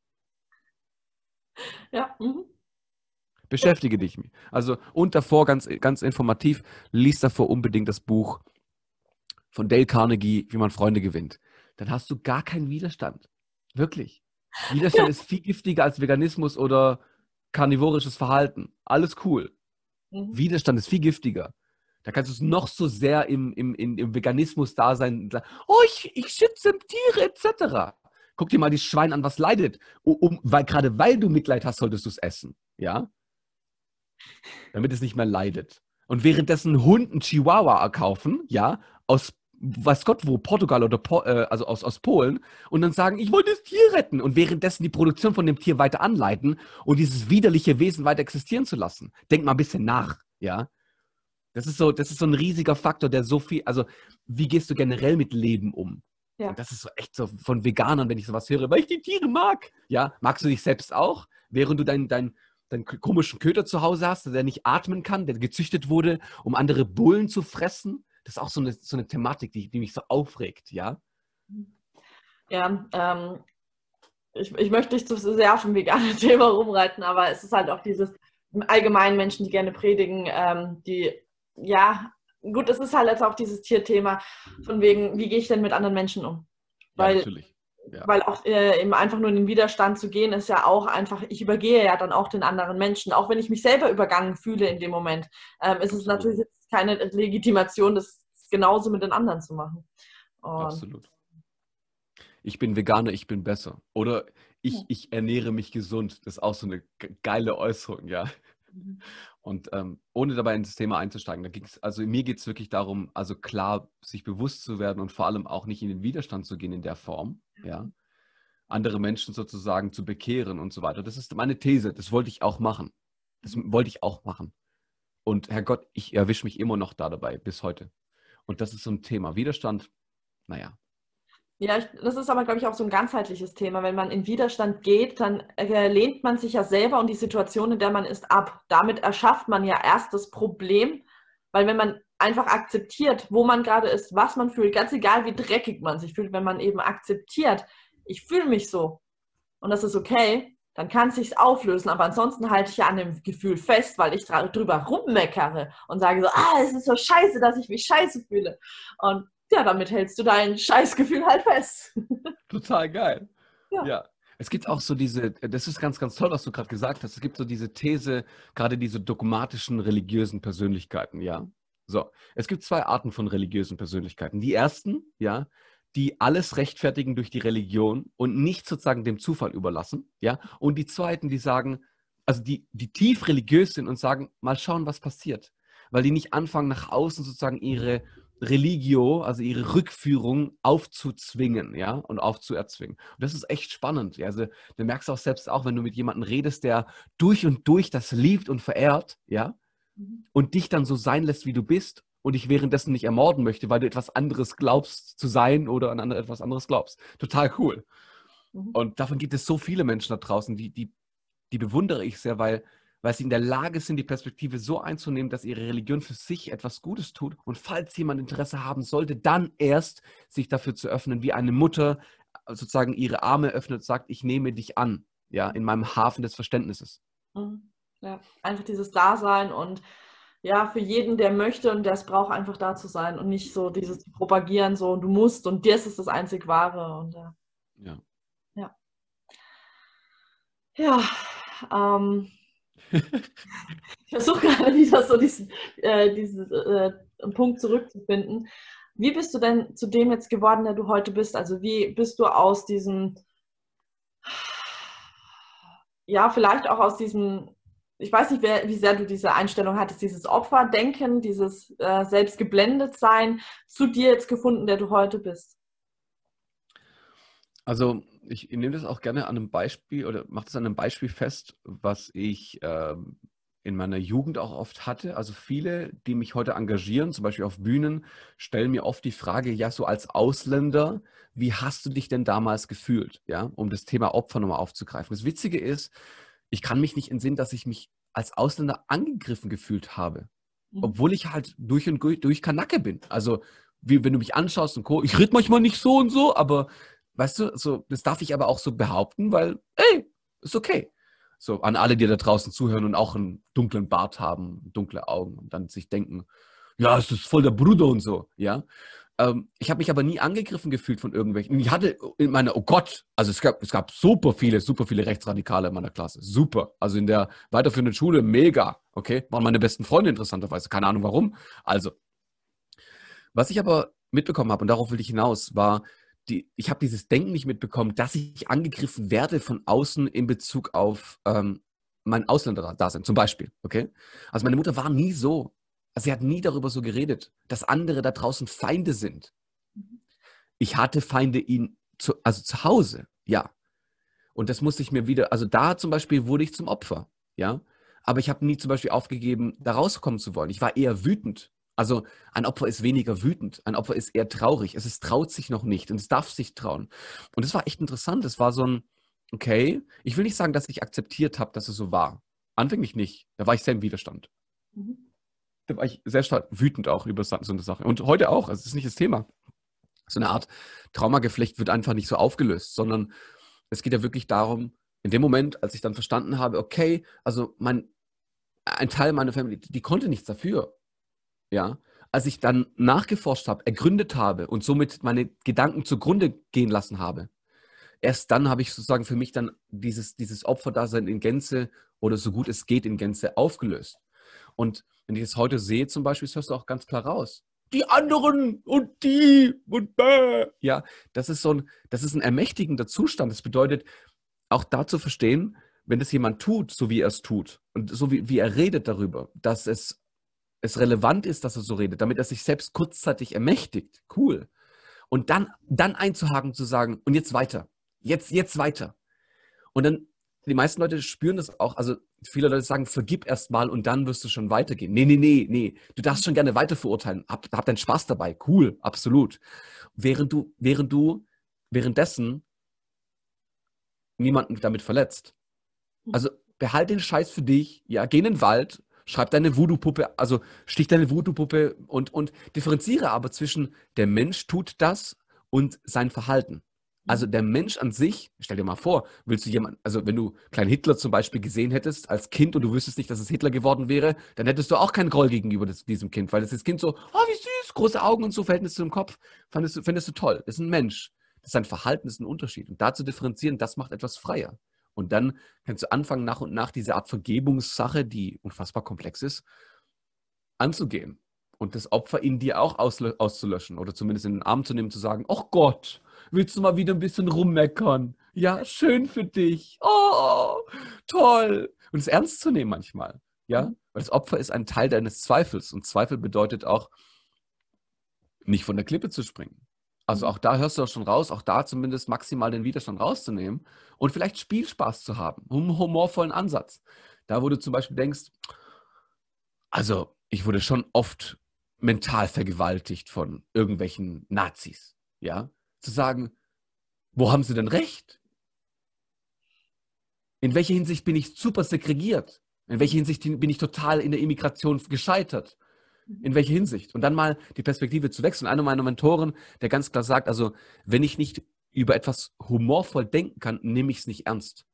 A: Ja. Mhm.
B: Beschäftige dich. Also und davor ganz, ganz informativ, liest davor unbedingt das Buch von Dale Carnegie, wie man Freunde gewinnt. Dann hast du gar keinen Widerstand. Wirklich. Widerstand ja. ist viel giftiger als Veganismus oder karnivorisches Verhalten. Alles cool. Mhm. Widerstand ist viel giftiger. Da kannst du es noch so sehr im, im, im Veganismus da sein. Oh, ich, ich schütze Tiere etc. Guck dir mal die Schwein an, was leidet. Um, weil, gerade weil du Mitleid hast, solltest du es essen. Ja? Damit es nicht mehr leidet. Und währenddessen Hunden Chihuahua erkaufen, ja, aus weiß Gott wo, Portugal oder po, äh, also aus, aus Polen und dann sagen, ich wollte das Tier retten und währenddessen die Produktion von dem Tier weiter anleiten und dieses widerliche Wesen weiter existieren zu lassen. Denk mal ein bisschen nach, ja. Das ist so, das ist so ein riesiger Faktor, der so viel, also wie gehst du generell mit Leben um? Ja. Und das ist so echt so von Veganern, wenn ich sowas höre, weil ich die Tiere mag. Ja, magst du dich selbst auch, während du deinen dein, dein komischen Köter zu Hause hast, der nicht atmen kann, der gezüchtet wurde, um andere Bullen zu fressen? Das ist auch so eine, so eine Thematik, die, die mich so aufregt, ja?
A: Ja, ähm, ich, ich möchte nicht zu sehr auf dem veganen (laughs) Thema rumreiten, aber es ist halt auch dieses allgemeinen Menschen, die gerne predigen, ähm, die, ja, gut, es ist halt jetzt auch dieses Tierthema, von wegen, wie gehe ich denn mit anderen Menschen um? Weil ja, ja. weil auch äh, eben einfach nur in den Widerstand zu gehen, ist ja auch einfach, ich übergehe ja dann auch den anderen Menschen. Auch wenn ich mich selber übergangen fühle in dem Moment, ähm, ist es natürlich jetzt keine Legitimation, das genauso mit den anderen zu machen.
B: Und Absolut. Ich bin Veganer, ich bin besser. Oder ich, ja. ich ernähre mich gesund. Das ist auch so eine geile Äußerung, ja. Mhm. Und ähm, ohne dabei ins Thema einzusteigen, da ging's, also mir geht es wirklich darum, also klar, sich bewusst zu werden und vor allem auch nicht in den Widerstand zu gehen in der Form, ja. Andere Menschen sozusagen zu bekehren und so weiter. Das ist meine These. Das wollte ich auch machen. Das mhm. wollte ich auch machen. Und Herrgott, ich erwische mich immer noch da dabei, bis heute. Und das ist so ein Thema. Widerstand, naja,
A: ja, ich, das ist aber, glaube ich, auch so ein ganzheitliches Thema. Wenn man in Widerstand geht, dann äh, lehnt man sich ja selber und die Situation, in der man ist, ab. Damit erschafft man ja erst das Problem, weil wenn man einfach akzeptiert, wo man gerade ist, was man fühlt, ganz egal, wie dreckig man sich fühlt, wenn man eben akzeptiert, ich fühle mich so und das ist okay, dann kann es sich auflösen. Aber ansonsten halte ich ja an dem Gefühl fest, weil ich drüber rummeckere und sage so, ah, es ist so scheiße, dass ich mich scheiße fühle. Und ja, damit hältst du dein Scheißgefühl halt fest. (laughs)
B: Total geil. Ja. ja. Es gibt auch so diese, das ist ganz, ganz toll, was du gerade gesagt hast. Es gibt so diese These, gerade diese dogmatischen religiösen Persönlichkeiten, ja. So, es gibt zwei Arten von religiösen Persönlichkeiten. Die ersten, ja, die alles rechtfertigen durch die Religion und nicht sozusagen dem Zufall überlassen, ja. Und die zweiten, die sagen, also die, die tief religiös sind und sagen, mal schauen, was passiert. Weil die nicht anfangen, nach außen sozusagen ihre Religio, also ihre Rückführung aufzuzwingen, ja, und aufzuerzwingen. Und das ist echt spannend. Ja? Also du merkst auch selbst auch, wenn du mit jemandem redest, der durch und durch das liebt und verehrt, ja, mhm. und dich dann so sein lässt, wie du bist und dich währenddessen nicht ermorden möchte, weil du etwas anderes glaubst zu sein oder an etwas anderes glaubst. Total cool. Mhm. Und davon gibt es so viele Menschen da draußen, die, die, die bewundere ich sehr, weil weil sie in der Lage sind, die Perspektive so einzunehmen, dass ihre Religion für sich etwas Gutes tut. Und falls jemand Interesse haben sollte, dann erst sich dafür zu öffnen, wie eine Mutter sozusagen ihre Arme öffnet, sagt, ich nehme dich an, ja, in meinem Hafen des Verständnisses.
A: Mhm. Ja, einfach dieses Dasein und ja, für jeden, der möchte und der es braucht, einfach da zu sein und nicht so dieses Propagieren, so du musst und dir ist das einzig Wahre. Und, ja. Ja. Ja, ja ähm, (laughs) ich versuche gerade wieder so diesen, äh, diesen äh, Punkt zurückzufinden. Wie bist du denn zu dem jetzt geworden, der du heute bist? Also wie bist du aus diesem, ja, vielleicht auch aus diesem, ich weiß nicht, wie sehr du diese Einstellung hattest, dieses Opferdenken, dieses äh, Selbstgeblendetsein zu dir jetzt gefunden, der du heute bist?
B: Also ich, ich nehme das auch gerne an einem Beispiel oder mache das an einem Beispiel fest, was ich ähm, in meiner Jugend auch oft hatte. Also viele, die mich heute engagieren, zum Beispiel auf Bühnen, stellen mir oft die Frage, ja, so als Ausländer, wie hast du dich denn damals gefühlt? Ja, um das Thema Opfer nochmal aufzugreifen. Das Witzige ist, ich kann mich nicht entsinnen, dass ich mich als Ausländer angegriffen gefühlt habe. Mhm. Obwohl ich halt durch und durch Kanacke bin. Also, wie, wenn du mich anschaust und Co., ich rede manchmal nicht so und so, aber Weißt du, so, das darf ich aber auch so behaupten, weil, ey, ist okay. So, an alle, die da draußen zuhören und auch einen dunklen Bart haben, dunkle Augen und dann sich denken, ja, es ist voll der Bruder und so, ja. Ähm, ich habe mich aber nie angegriffen gefühlt von irgendwelchen. Ich hatte in meiner, oh Gott, also es gab, es gab super viele, super viele Rechtsradikale in meiner Klasse. Super. Also in der weiterführenden Schule mega. Okay, waren meine besten Freunde interessanterweise. Keine Ahnung warum. Also, was ich aber mitbekommen habe, und darauf will ich hinaus, war, die, ich habe dieses Denken nicht mitbekommen, dass ich angegriffen werde von außen in Bezug auf ähm, mein Ausländerdasein zum Beispiel. Okay? Also meine Mutter war nie so. Also sie hat nie darüber so geredet, dass andere da draußen Feinde sind. Ich hatte Feinde ihn zu, also zu Hause, ja. Und das musste ich mir wieder, also da zum Beispiel wurde ich zum Opfer, ja. Aber ich habe nie zum Beispiel aufgegeben, da rauskommen zu wollen. Ich war eher wütend. Also ein Opfer ist weniger wütend, ein Opfer ist eher traurig. Es ist, traut sich noch nicht und es darf sich trauen. Und das war echt interessant. Es war so ein, okay, ich will nicht sagen, dass ich akzeptiert habe, dass es so war. Anfänglich nicht. Da war ich sehr im Widerstand. Mhm. War ich sehr stark wütend auch über so eine Sache. Und heute auch. Also es ist nicht das Thema. So eine Art Traumageflecht wird einfach nicht so aufgelöst, sondern es geht ja wirklich darum, in dem Moment, als ich dann verstanden habe, okay, also mein, ein Teil meiner Familie, die konnte nichts dafür ja, als ich dann nachgeforscht habe, ergründet habe und somit meine Gedanken zugrunde gehen lassen habe, erst dann habe ich sozusagen für mich dann dieses, dieses Opferdasein in Gänze oder so gut es geht in Gänze aufgelöst. Und wenn ich es heute sehe zum Beispiel, das hörst du auch ganz klar raus. Die anderen und die und bäh. Ja, das ist so ein, das ist ein ermächtigender Zustand. Das bedeutet, auch da zu verstehen, wenn das jemand tut, so wie er es tut und so wie, wie er redet darüber, dass es, es relevant ist, dass er so redet, damit er sich selbst kurzzeitig ermächtigt. Cool. Und dann, dann einzuhaken, zu sagen, und jetzt weiter. Jetzt, jetzt weiter. Und dann, die meisten Leute spüren das auch. Also viele Leute sagen, vergib erst mal und dann wirst du schon weitergehen. Nee, nee, nee, nee. Du darfst schon gerne weiter verurteilen. Hab, hab deinen Spaß dabei. Cool, absolut. Während du, während du währenddessen niemanden damit verletzt. Also behalte den Scheiß für dich, ja, geh in den Wald, schreib deine Voodoo-Puppe, also stich deine Voodoo-Puppe und, und differenziere aber zwischen der Mensch tut das und sein Verhalten. Also der Mensch an sich, stell dir mal vor, willst du jemanden, also wenn du Klein Hitler zum Beispiel gesehen hättest als Kind und du wüsstest nicht, dass es Hitler geworden wäre, dann hättest du auch keinen Groll gegenüber das, diesem Kind, weil das, das Kind so, oh, wie süß, große Augen und so, Verhältnis zum Kopf, findest du, findest du toll. Das ist ein Mensch. Das ist ein Verhalten, das ist ein Unterschied. Und da zu differenzieren, das macht etwas freier. Und dann kannst du anfangen, nach und nach diese Art Vergebungssache, die unfassbar komplex ist, anzugehen. Und das Opfer in dir auch auszulöschen oder zumindest in den Arm zu nehmen, zu sagen, ach Gott, willst du mal wieder ein bisschen rummeckern? Ja, schön für dich. Oh, toll. Und es ernst zu nehmen manchmal. Ja, mhm. weil das Opfer ist ein Teil deines Zweifels. Und Zweifel bedeutet auch, nicht von der Klippe zu springen. Also mhm. auch da hörst du auch schon raus, auch da zumindest maximal den Widerstand rauszunehmen und vielleicht Spielspaß zu haben, einen humorvollen Ansatz. Da, wo du zum Beispiel denkst, also ich wurde schon oft mental vergewaltigt von irgendwelchen Nazis, ja, zu sagen, wo haben sie denn recht? In welcher Hinsicht bin ich super segregiert? In welcher Hinsicht bin ich total in der Immigration gescheitert? In welcher Hinsicht? Und dann mal die Perspektive zu wechseln. Einer meiner Mentoren, der ganz klar sagt, also wenn ich nicht über etwas humorvoll denken kann, nehme ich es nicht ernst.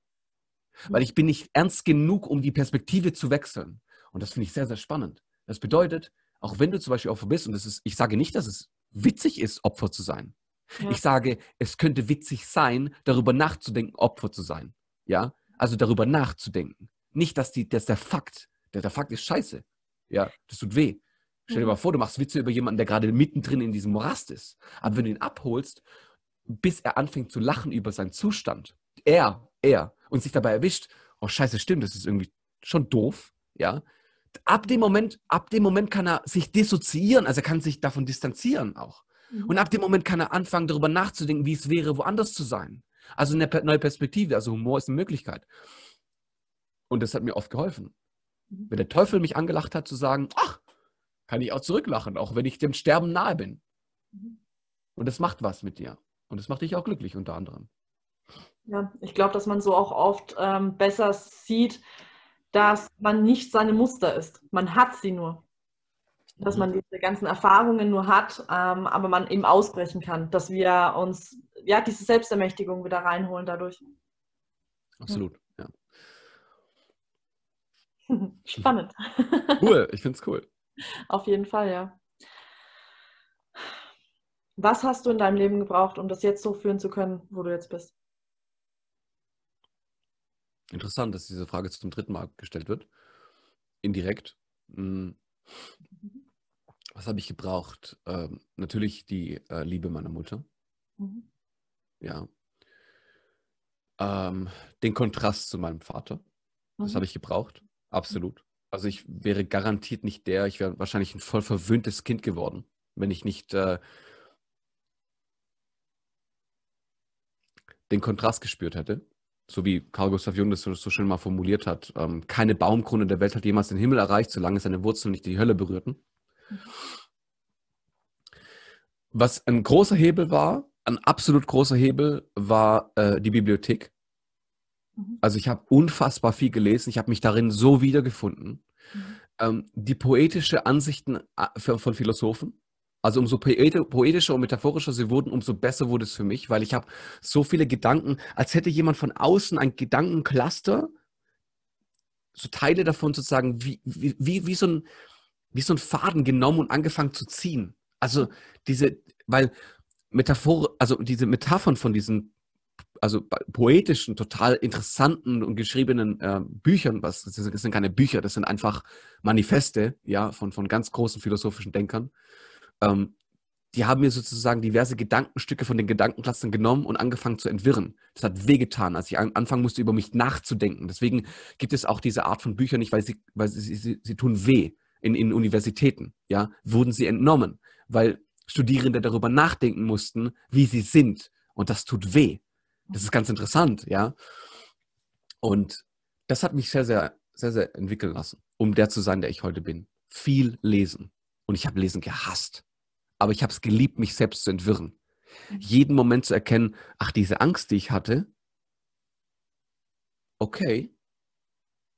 B: Weil ich bin nicht ernst genug, um die Perspektive zu wechseln. Und das finde ich sehr, sehr spannend. Das bedeutet, auch wenn du zum Beispiel Opfer bist, und das ist, ich sage nicht, dass es witzig ist, Opfer zu sein. Ja. Ich sage, es könnte witzig sein, darüber nachzudenken, Opfer zu sein. Ja, also darüber nachzudenken. Nicht, dass, die, dass der Fakt, der, der Fakt ist scheiße. Ja, das tut weh. Stell dir mal vor, du machst Witze über jemanden, der gerade mittendrin in diesem Morast ist. Aber wenn du ihn abholst, bis er anfängt zu lachen über seinen Zustand, er, er, und sich dabei erwischt, oh scheiße, stimmt, das ist irgendwie schon doof, ja. Ab dem Moment, ab dem Moment kann er sich dissoziieren, also er kann sich davon distanzieren auch. Mhm. Und ab dem Moment kann er anfangen, darüber nachzudenken, wie es wäre, woanders zu sein. Also eine neue Perspektive, also Humor ist eine Möglichkeit. Und das hat mir oft geholfen. Mhm. Wenn der Teufel mich angelacht hat, zu sagen, ach, kann ich auch zurücklachen, auch wenn ich dem Sterben nahe bin. Mhm. Und das macht was mit dir. Und das macht dich auch glücklich unter anderem.
A: Ja, ich glaube, dass man so auch oft ähm, besser sieht, dass man nicht seine Muster ist. Man hat sie nur. Dass man mhm. diese ganzen Erfahrungen nur hat, ähm, aber man eben ausbrechen kann, dass wir uns ja diese Selbstermächtigung wieder reinholen dadurch.
B: Absolut, ja. (laughs)
A: Spannend. (laughs)
B: Cool, ich finde es cool.
A: Auf jeden Fall, ja. Was hast du in deinem Leben gebraucht, um das jetzt so führen zu können, wo du jetzt bist?
B: Interessant, dass diese Frage zum dritten Mal gestellt wird. Indirekt. Was habe ich gebraucht? Ähm, natürlich die äh, Liebe meiner Mutter. Mhm. Ja. Ähm, den Kontrast zu meinem Vater. Das mhm. habe ich gebraucht. Absolut. Also ich wäre garantiert nicht der, ich wäre wahrscheinlich ein voll verwöhntes Kind geworden, wenn ich nicht äh, den Kontrast gespürt hätte. So wie Carl Gustav Jung das so, so schön mal formuliert hat. Ähm, keine Baumkrone der Welt hat jemals den Himmel erreicht, solange seine Wurzeln nicht die Hölle berührten. Was ein großer Hebel war, ein absolut großer Hebel, war äh, die Bibliothek. Mhm. Also ich habe unfassbar viel gelesen, ich habe mich darin so wiedergefunden. Mhm. Ähm, die poetische Ansichten äh, von Philosophen, also umso poetischer und metaphorischer sie wurden, umso besser wurde es für mich, weil ich habe so viele Gedanken, als hätte jemand von außen ein Gedankencluster, so Teile davon sozusagen, wie, wie, wie, wie, so ein, wie so ein Faden genommen und angefangen zu ziehen. Also diese, weil Metaphor, also diese Metaphern von diesen also poetischen, total interessanten und geschriebenen äh, Büchern, was das sind, das sind, keine Bücher, das sind einfach Manifeste, ja, von, von ganz großen philosophischen Denkern. Ähm, die haben mir sozusagen diverse Gedankenstücke von den Gedankenklassen genommen und angefangen zu entwirren. Das hat wehgetan, als ich an, anfangen musste, über mich nachzudenken. Deswegen gibt es auch diese Art von Büchern nicht, weil sie, weil sie, sie, sie tun weh in, in Universitäten. Ja, wurden sie entnommen, weil Studierende darüber nachdenken mussten, wie sie sind. Und das tut weh. Das ist ganz interessant, ja. Und das hat mich sehr, sehr, sehr, sehr entwickeln lassen, um der zu sein, der ich heute bin. Viel lesen. Und ich habe Lesen gehasst. Aber ich habe es geliebt, mich selbst zu entwirren. Mhm. Jeden Moment zu erkennen, ach, diese Angst, die ich hatte, okay,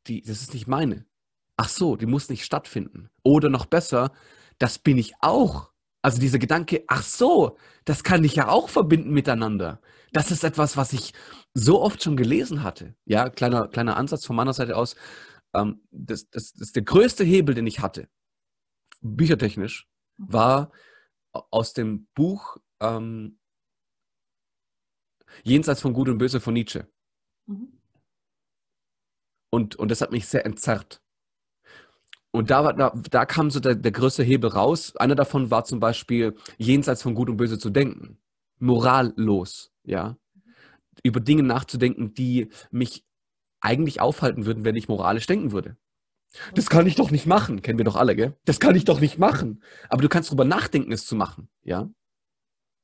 B: die, das ist nicht meine. Ach so, die muss nicht stattfinden. Oder noch besser, das bin ich auch. Also dieser Gedanke, ach so, das kann ich ja auch verbinden miteinander. Das ist etwas, was ich so oft schon gelesen hatte. Ja, kleiner, kleiner Ansatz von meiner Seite aus. Ähm, das, das, das ist der größte Hebel, den ich hatte, büchertechnisch, war aus dem Buch ähm, Jenseits von Gut und Böse von Nietzsche. Mhm. Und, und das hat mich sehr entzerrt. Und da, da, da kam so der, der größte Hebel raus. Einer davon war zum Beispiel, jenseits von Gut und Böse zu denken. Morallos, ja. Über Dinge nachzudenken, die mich eigentlich aufhalten würden, wenn ich moralisch denken würde. Das kann ich doch nicht machen, kennen wir doch alle, gell? Das kann ich doch nicht machen. Aber du kannst darüber nachdenken, es zu machen, ja?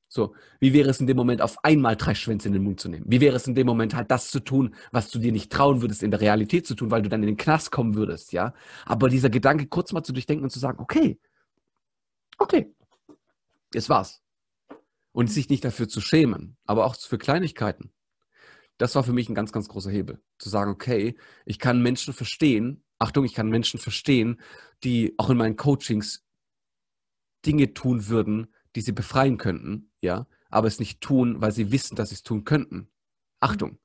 B: So, wie wäre es in dem Moment, auf einmal drei Schwänze in den Mund zu nehmen? Wie wäre es in dem Moment halt das zu tun, was du dir nicht trauen würdest, in der Realität zu tun, weil du dann in den Knast kommen würdest, ja? Aber dieser Gedanke kurz mal zu durchdenken und zu sagen, okay, okay, es war's. Und sich nicht dafür zu schämen, aber auch für Kleinigkeiten. Das war für mich ein ganz, ganz großer Hebel. Zu sagen, okay, ich kann Menschen verstehen, Achtung, ich kann Menschen verstehen, die auch in meinen Coachings Dinge tun würden, die sie befreien könnten, ja, aber es nicht tun, weil sie wissen, dass sie es tun könnten. Achtung.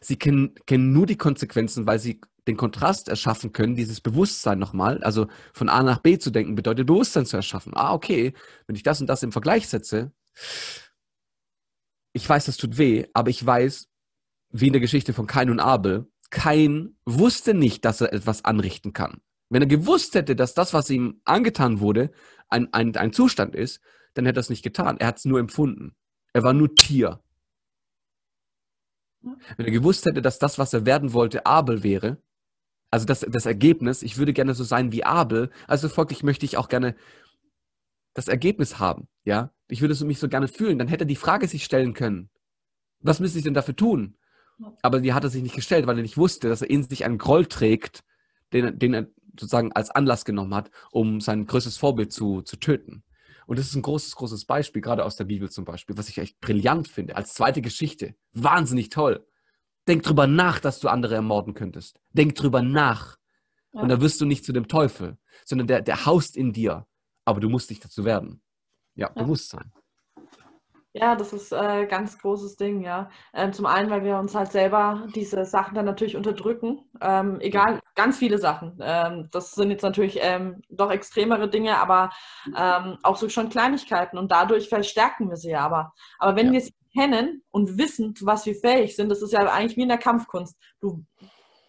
B: Sie kennen, kennen nur die Konsequenzen, weil sie den Kontrast erschaffen können, dieses Bewusstsein nochmal, also von A nach B zu denken, bedeutet Bewusstsein zu erschaffen. Ah, okay, wenn ich das und das im Vergleich setze, ich weiß, das tut weh, aber ich weiß, wie in der Geschichte von Kain und Abel, Kain wusste nicht, dass er etwas anrichten kann. Wenn er gewusst hätte, dass das, was ihm angetan wurde, ein, ein, ein Zustand ist, dann hätte er es nicht getan. Er hat es nur empfunden. Er war nur Tier. Wenn er gewusst hätte, dass das, was er werden wollte, Abel wäre, also das, das Ergebnis, ich würde gerne so sein wie Abel, also folglich möchte ich auch gerne das Ergebnis haben, ja. Ich würde mich so gerne fühlen, dann hätte er die Frage sich stellen können, was müsste ich denn dafür tun? Aber die hat er sich nicht gestellt, weil er nicht wusste, dass er in sich einen Groll trägt, den, den er sozusagen als Anlass genommen hat, um sein größtes Vorbild zu, zu töten. Und das ist ein großes, großes Beispiel, gerade aus der Bibel zum Beispiel, was ich echt brillant finde, als zweite Geschichte. Wahnsinnig toll. Denk drüber nach, dass du andere ermorden könntest. Denk drüber nach. Ja. Und da wirst du nicht zu dem Teufel, sondern der, der haust in dir. Aber du musst nicht dazu werden. Ja, ja. Bewusstsein.
A: Ja, das ist ein äh, ganz großes Ding, ja. Ähm, zum einen, weil wir uns halt selber diese Sachen dann natürlich unterdrücken. Ähm, egal, ganz viele Sachen. Ähm, das sind jetzt natürlich ähm, doch extremere Dinge, aber ähm, auch so schon Kleinigkeiten und dadurch verstärken wir sie aber. Aber wenn ja. wir sie kennen und wissen, zu was wir fähig sind, das ist ja eigentlich wie in der Kampfkunst. Du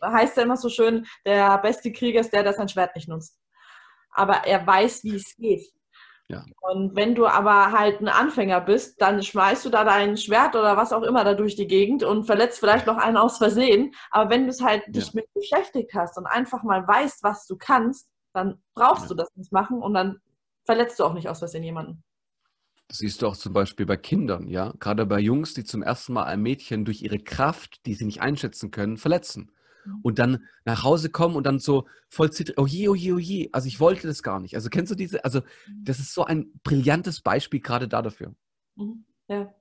A: heißt ja immer so schön, der beste Krieger ist der, der sein Schwert nicht nutzt. Aber er weiß, wie es geht. Ja. Und wenn du aber halt ein Anfänger bist, dann schmeißt du da dein Schwert oder was auch immer da durch die Gegend und verletzt vielleicht noch einen aus Versehen. Aber wenn du es halt ja. dich mit beschäftigt hast und einfach mal weißt, was du kannst, dann brauchst ja. du das nicht machen und dann verletzt du auch nicht aus Versehen jemanden.
B: Das siehst du auch zum Beispiel bei Kindern, ja. Gerade bei Jungs, die zum ersten Mal ein Mädchen durch ihre Kraft, die sie nicht einschätzen können, verletzen. Mhm. und dann nach Hause kommen und dann so voll zittrig, oh je, oh je, oh je. Also ich wollte das gar nicht. Also kennst du diese, also mhm. das ist so ein brillantes Beispiel gerade da dafür.
A: Mhm. Ja.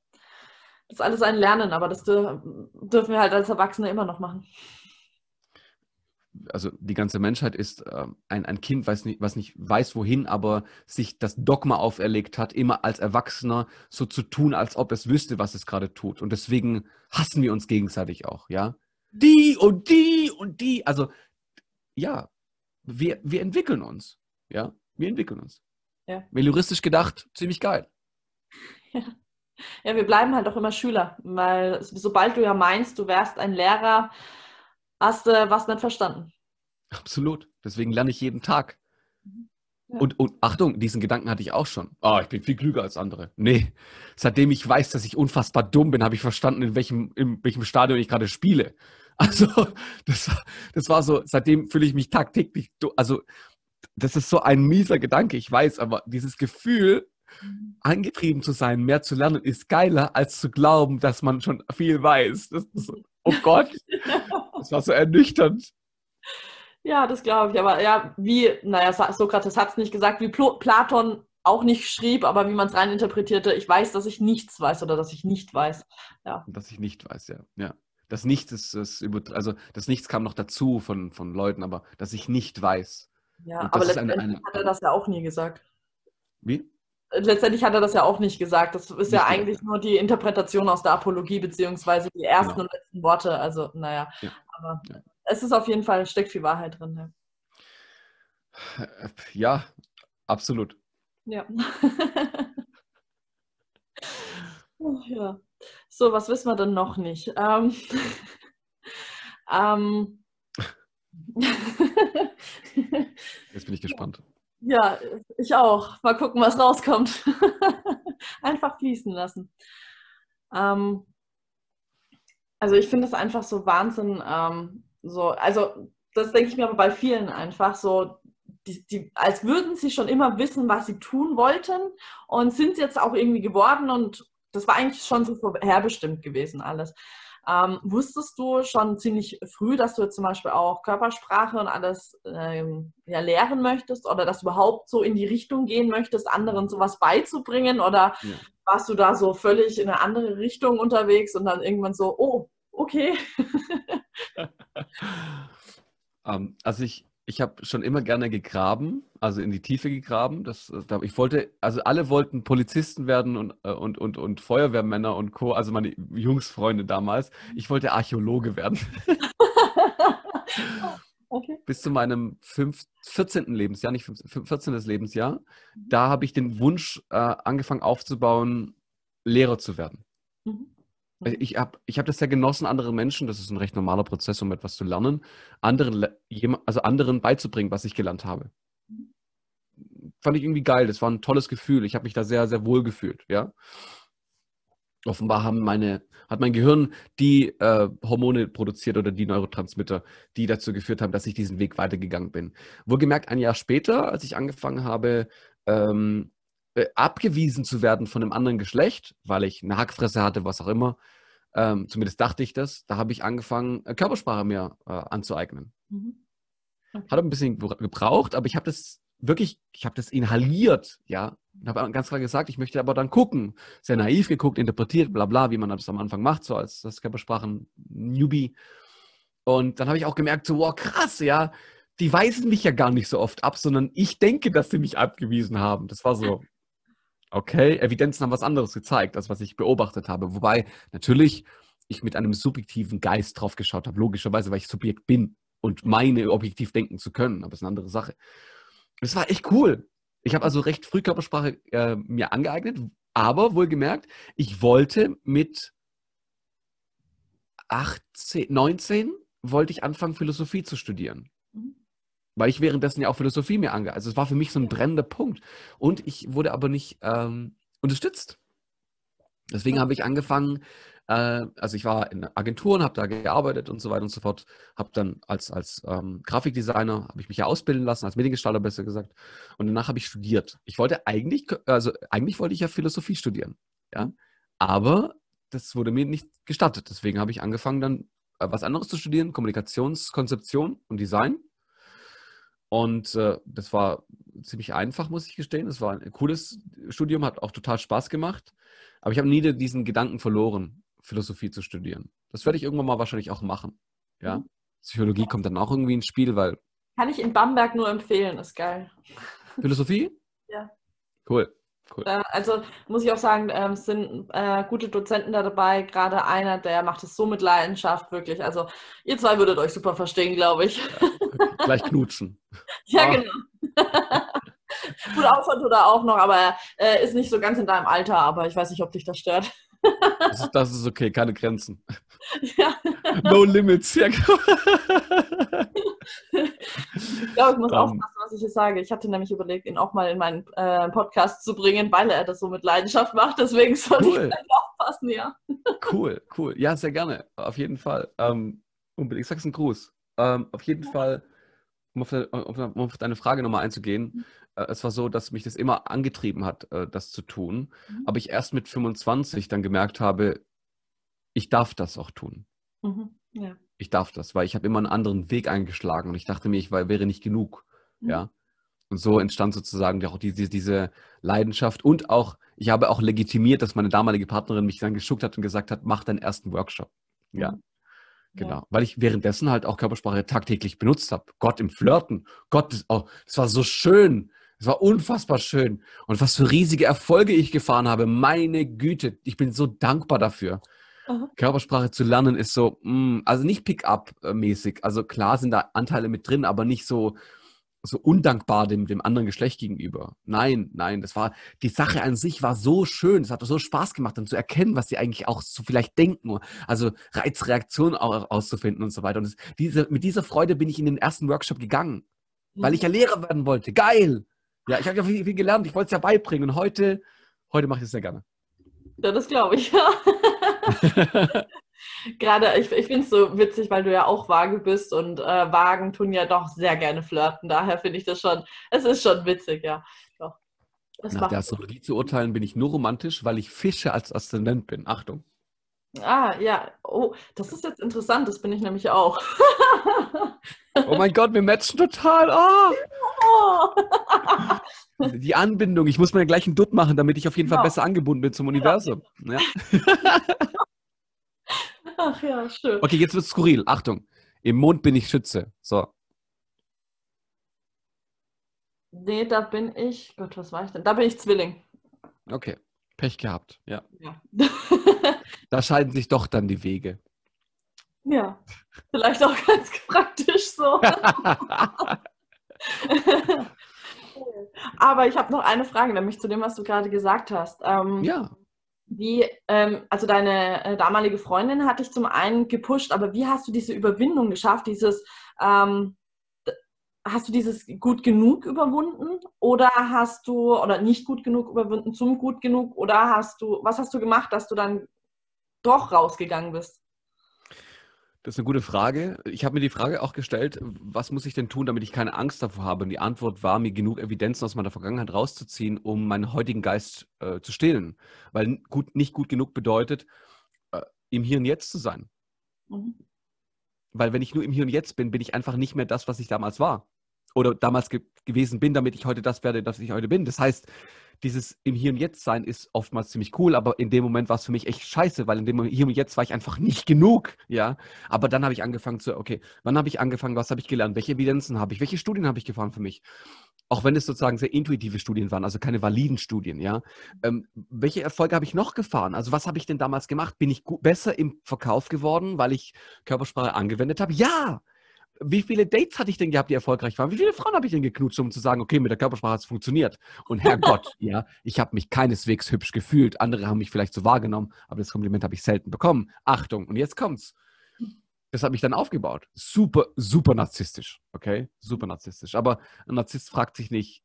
A: Das ist alles ein Lernen, aber das dürfen wir halt als Erwachsene immer noch machen.
B: Also die ganze Menschheit ist äh, ein, ein Kind, weiß nicht, was nicht weiß, wohin, aber sich das Dogma auferlegt hat, immer als Erwachsener so zu tun, als ob es wüsste, was es gerade tut. Und deswegen hassen wir uns gegenseitig auch, ja die und die und die. Also ja, wir, wir entwickeln uns. Ja, wir entwickeln uns. Ja. Melioristisch gedacht, ziemlich geil. (laughs)
A: Ja. Ja, wir bleiben halt auch immer Schüler, weil sobald du ja meinst, du wärst ein Lehrer, hast du was nicht verstanden.
B: Absolut. Deswegen lerne ich jeden Tag. Ja. Und, und, Achtung, diesen Gedanken hatte ich auch schon. Ah, oh, ich bin viel klüger als andere. Nee, seitdem ich weiß, dass ich unfassbar dumm bin, habe ich verstanden, in welchem, in welchem Stadion ich gerade spiele. Also, das, das war so, seitdem fühle ich mich tagtäglich, also, das ist so ein mieser Gedanke, ich weiß, aber dieses Gefühl, mhm. angetrieben zu sein, mehr zu lernen, ist geiler, als zu glauben, dass man schon viel weiß. Ist, oh Gott, (laughs) das war so ernüchternd.
A: Ja, das glaube ich. Aber ja, wie, naja, Sokrates hat es nicht gesagt, wie Platon auch nicht schrieb, aber wie man es rein interpretierte, ich weiß, dass ich nichts weiß oder dass ich nicht weiß. Ja.
B: Dass ich nicht weiß, ja. ja. Das Nichts ist, ist also das Nichts kam noch dazu von, von Leuten, aber dass ich nicht weiß.
A: Ja, aber letztendlich eine, eine, hat er das ja auch nie gesagt.
B: Wie?
A: Letztendlich hat er das ja auch nicht gesagt. Das ist nicht ja eigentlich gesagt. nur die Interpretation aus der Apologie, beziehungsweise die ersten genau. und letzten Worte. Also, naja. Ja. Aber ja. es ist auf jeden Fall, steckt viel Wahrheit drin.
B: Ja, ja absolut.
A: Ja. (laughs) oh, ja. So, was wissen wir denn noch nicht? Ähm, (laughs) ähm, (laughs)
B: Jetzt bin ich gespannt.
A: Ja, ich auch. Mal gucken, was rauskommt. (laughs) einfach fließen lassen. Ähm, also ich finde es einfach so Wahnsinn. Ähm, so, also das denke ich mir aber bei vielen einfach so, die, die, als würden sie schon immer wissen, was sie tun wollten und sind jetzt auch irgendwie geworden und das war eigentlich schon so vorherbestimmt gewesen alles. Ähm, wusstest du schon ziemlich früh, dass du jetzt zum Beispiel auch Körpersprache und alles ähm, ja, lehren möchtest oder dass du überhaupt so in die Richtung gehen möchtest, anderen sowas beizubringen? Oder ja. warst du da so völlig in eine andere Richtung unterwegs und dann irgendwann so, oh, okay? (laughs)
B: ähm, also ich, ich habe schon immer gerne gegraben, also in die Tiefe gegraben. Das, äh, ich wollte, also alle wollten Polizisten werden und, äh, und, und, und Feuerwehrmänner und Co., also meine Jungsfreunde damals. Ich wollte Archäologe werden. (laughs) okay. Bis zu meinem 5, 14. Lebensjahr, nicht 15, 14. Lebensjahr. Mhm. Da habe ich den Wunsch äh, angefangen aufzubauen, Lehrer zu werden. Mhm. Äh, ich habe ich hab das ja genossen, anderen Menschen, das ist ein recht normaler Prozess, um etwas zu lernen, anderen, also anderen beizubringen, was ich gelernt habe. Fand ich irgendwie geil, das war ein tolles Gefühl. Ich habe mich da sehr, sehr wohl gefühlt, ja. Offenbar haben meine, hat mein Gehirn die äh, Hormone produziert oder die Neurotransmitter, die dazu geführt haben, dass ich diesen Weg weitergegangen bin. Wohlgemerkt, ein Jahr später, als ich angefangen habe, ähm, äh, abgewiesen zu werden von einem anderen Geschlecht, weil ich eine Hackfresse hatte, was auch immer. Ähm, zumindest dachte ich das. Da habe ich angefangen, äh, Körpersprache mir äh, anzueignen. Mhm. Okay. Hat ein bisschen gebraucht, aber ich habe das wirklich, ich habe das inhaliert, ja. Ich habe ganz klar gesagt, ich möchte aber dann gucken. Sehr naiv geguckt, interpretiert, bla bla, wie man das am Anfang macht, so als das Körpersprachen-Newbie. Und dann habe ich auch gemerkt, so, wow, krass, ja, die weisen mich ja gar nicht so oft ab, sondern ich denke, dass sie mich abgewiesen haben. Das war so, Okay, Evidenzen haben was anderes gezeigt, als was ich beobachtet habe. Wobei natürlich ich mit einem subjektiven Geist drauf geschaut habe, logischerweise, weil ich Subjekt bin und meine, objektiv denken zu können. Aber das ist eine andere Sache. Das war echt cool. Ich habe also recht früh Körpersprache äh, mir angeeignet, aber wohlgemerkt, ich wollte mit 18, 19 wollte ich anfangen, Philosophie zu studieren. Mhm weil ich währenddessen ja auch Philosophie mir ange... Also es war für mich so ein brennender Punkt. Und ich wurde aber nicht ähm, unterstützt. Deswegen habe ich angefangen, äh, also ich war in Agenturen, habe da gearbeitet und so weiter und so fort. Habe dann als, als ähm, Grafikdesigner, habe ich mich ja ausbilden lassen, als Mediengestalter besser gesagt. Und danach habe ich studiert. Ich wollte eigentlich, also eigentlich wollte ich ja Philosophie studieren. Ja? Aber das wurde mir nicht gestattet. Deswegen habe ich angefangen dann äh, was anderes zu studieren, Kommunikationskonzeption und Design. Und äh, das war ziemlich einfach, muss ich gestehen. Es war ein cooles Studium, hat auch total Spaß gemacht. Aber ich habe nie diesen Gedanken verloren, Philosophie zu studieren. Das werde ich irgendwann mal wahrscheinlich auch machen. Ja. Mhm. Psychologie kommt dann auch irgendwie ins Spiel, weil.
A: Kann ich in Bamberg nur empfehlen, ist geil.
B: Philosophie?
A: Ja.
B: Cool. Cool.
A: Also muss ich auch sagen, ähm, es sind äh, gute Dozenten da dabei. Gerade einer, der macht es so mit Leidenschaft, wirklich. Also ihr zwei würdet euch super verstehen, glaube ich.
B: Ja, gleich knutschen. (laughs)
A: ja, ah. genau. (laughs) gut ausschaut oder auch noch, aber äh, ist nicht so ganz in deinem Alter, aber ich weiß nicht, ob dich das stört.
B: Das ist, das ist okay, keine Grenzen. (laughs) Ja. No limits. Ja. ich
A: glaube, ich muss um, aufpassen, was ich hier sage. Ich hatte nämlich überlegt, ihn auch mal in meinen äh, Podcast zu bringen, weil er das so mit Leidenschaft macht. Deswegen sollte cool. ich aufpassen, ja.
B: Cool, cool. Ja, sehr gerne. Auf jeden Fall. Ähm, unbedingt. Ich sag's einen Gruß. Ähm, auf jeden. Fall, um auf, auf, deine Frage nochmal einzugehen. Mhm. Äh, es war so, dass mich das immer angetrieben hat, äh, das zu tun. Mhm. Aber ich erst mit 25 dann gemerkt habe, ich darf das auch tun. Mhm. Ja. Ich darf das, weil ich habe immer einen anderen Weg eingeschlagen und ich dachte mir, ich war, wäre nicht genug. Mhm. Ja. Und so entstand sozusagen auch diese, diese Leidenschaft und auch, ich habe auch legitimiert, dass meine damalige Partnerin mich dann geschuckt hat und gesagt hat, mach deinen ersten Workshop. Ja. Genau, ja. weil ich währenddessen halt auch Körpersprache tagtäglich benutzt habe. Gott im Flirten. Gott, das, oh, das war so schön. Es war unfassbar schön. Und was für riesige Erfolge ich gefahren habe. Meine Güte, ich bin so dankbar dafür. Aha. Körpersprache zu lernen ist so, mh, mm, also nicht Pick-up-mäßig. Also klar sind da Anteile mit drin, aber nicht so, so undankbar dem, dem anderen Geschlecht gegenüber. Nein, nein, das war, die Sache an sich war so schön. Es hat so Spaß gemacht, dann zu erkennen, was sie eigentlich auch so vielleicht denken. Also Reizreaktionen auch auszufinden und so weiter. Und das, diese, mit dieser Freude bin ich in den ersten Workshop gegangen, mhm. weil ich ja Lehrer werden wollte. Geil! Ja, ich habe ja viel, viel, gelernt, ich wollte es ja beibringen und heute, heute mache ich es sehr gerne.
A: Ja, das glaube ich, ja. (laughs) (laughs) Gerade, ich, ich finde es so witzig, weil du ja auch vage bist und äh, Wagen tun ja doch sehr gerne flirten. Daher finde ich das schon, es ist schon witzig, ja. Doch.
B: Nach der Astrologie zu urteilen bin ich nur romantisch, weil ich Fische als Aszendent bin. Achtung.
A: Ah, ja. Oh, das ist jetzt interessant, das bin ich nämlich auch. (laughs)
B: oh mein Gott, wir matchen total. Oh. (laughs) Die Anbindung, ich muss mir gleich einen Dutt machen, damit ich auf jeden Fall genau. besser angebunden bin zum Universum. Ja. (laughs) Ach ja, schön. Okay, jetzt wird es skurril. Achtung. Im Mond bin ich Schütze. So.
A: Nee, da bin ich. Gott, was war ich denn? Da bin ich Zwilling.
B: Okay. Pech gehabt, ja. ja. (laughs) da scheiden sich doch dann die Wege.
A: Ja, vielleicht auch ganz praktisch so. (laughs) (laughs) Aber ich habe noch eine Frage, nämlich zu dem, was du gerade gesagt hast. Ähm, ja. Wie, ähm, also deine äh, damalige Freundin hat dich zum einen gepusht, aber wie hast du diese Überwindung geschafft, dieses, ähm, hast du dieses gut genug überwunden oder hast du, oder nicht gut genug überwunden zum gut genug oder hast du, was hast du gemacht, dass du dann doch rausgegangen bist?
B: Das ist eine gute Frage. Ich habe mir die Frage auch gestellt, was muss ich denn tun, damit ich keine Angst davor habe? Und die Antwort war, mir genug Evidenzen aus meiner Vergangenheit rauszuziehen, um meinen heutigen Geist äh, zu stillen. Weil gut, nicht gut genug bedeutet, äh, im Hier und Jetzt zu sein. Mhm. Weil wenn ich nur im Hier und Jetzt bin, bin ich einfach nicht mehr das, was ich damals war. Oder damals ge gewesen bin, damit ich heute das werde, das ich heute bin. Das heißt, dieses im Hier und Jetzt sein ist oftmals ziemlich cool, aber in dem Moment war es für mich echt scheiße, weil in dem Hier und Jetzt war ich einfach nicht genug, ja. Aber dann habe ich angefangen zu, okay, wann habe ich angefangen, was habe ich gelernt, welche Evidenzen habe ich, welche Studien habe ich gefahren für mich? Auch wenn es sozusagen sehr intuitive Studien waren, also keine validen Studien, ja. Ähm, welche Erfolge habe ich noch gefahren? Also was habe ich denn damals gemacht? Bin ich besser im Verkauf geworden, weil ich Körpersprache angewendet habe? Ja! Wie viele Dates hatte ich denn gehabt, die erfolgreich waren? Wie viele Frauen habe ich denn geknutscht, um zu sagen, okay, mit der Körpersprache hat es funktioniert? Und Herrgott, (laughs) ja, ich habe mich keineswegs hübsch gefühlt. Andere haben mich vielleicht so wahrgenommen, aber das Kompliment habe ich selten bekommen. Achtung, und jetzt kommt's. Das hat mich dann aufgebaut. Super, super narzisstisch, okay? Super narzisstisch. Aber ein Narzisst fragt sich nicht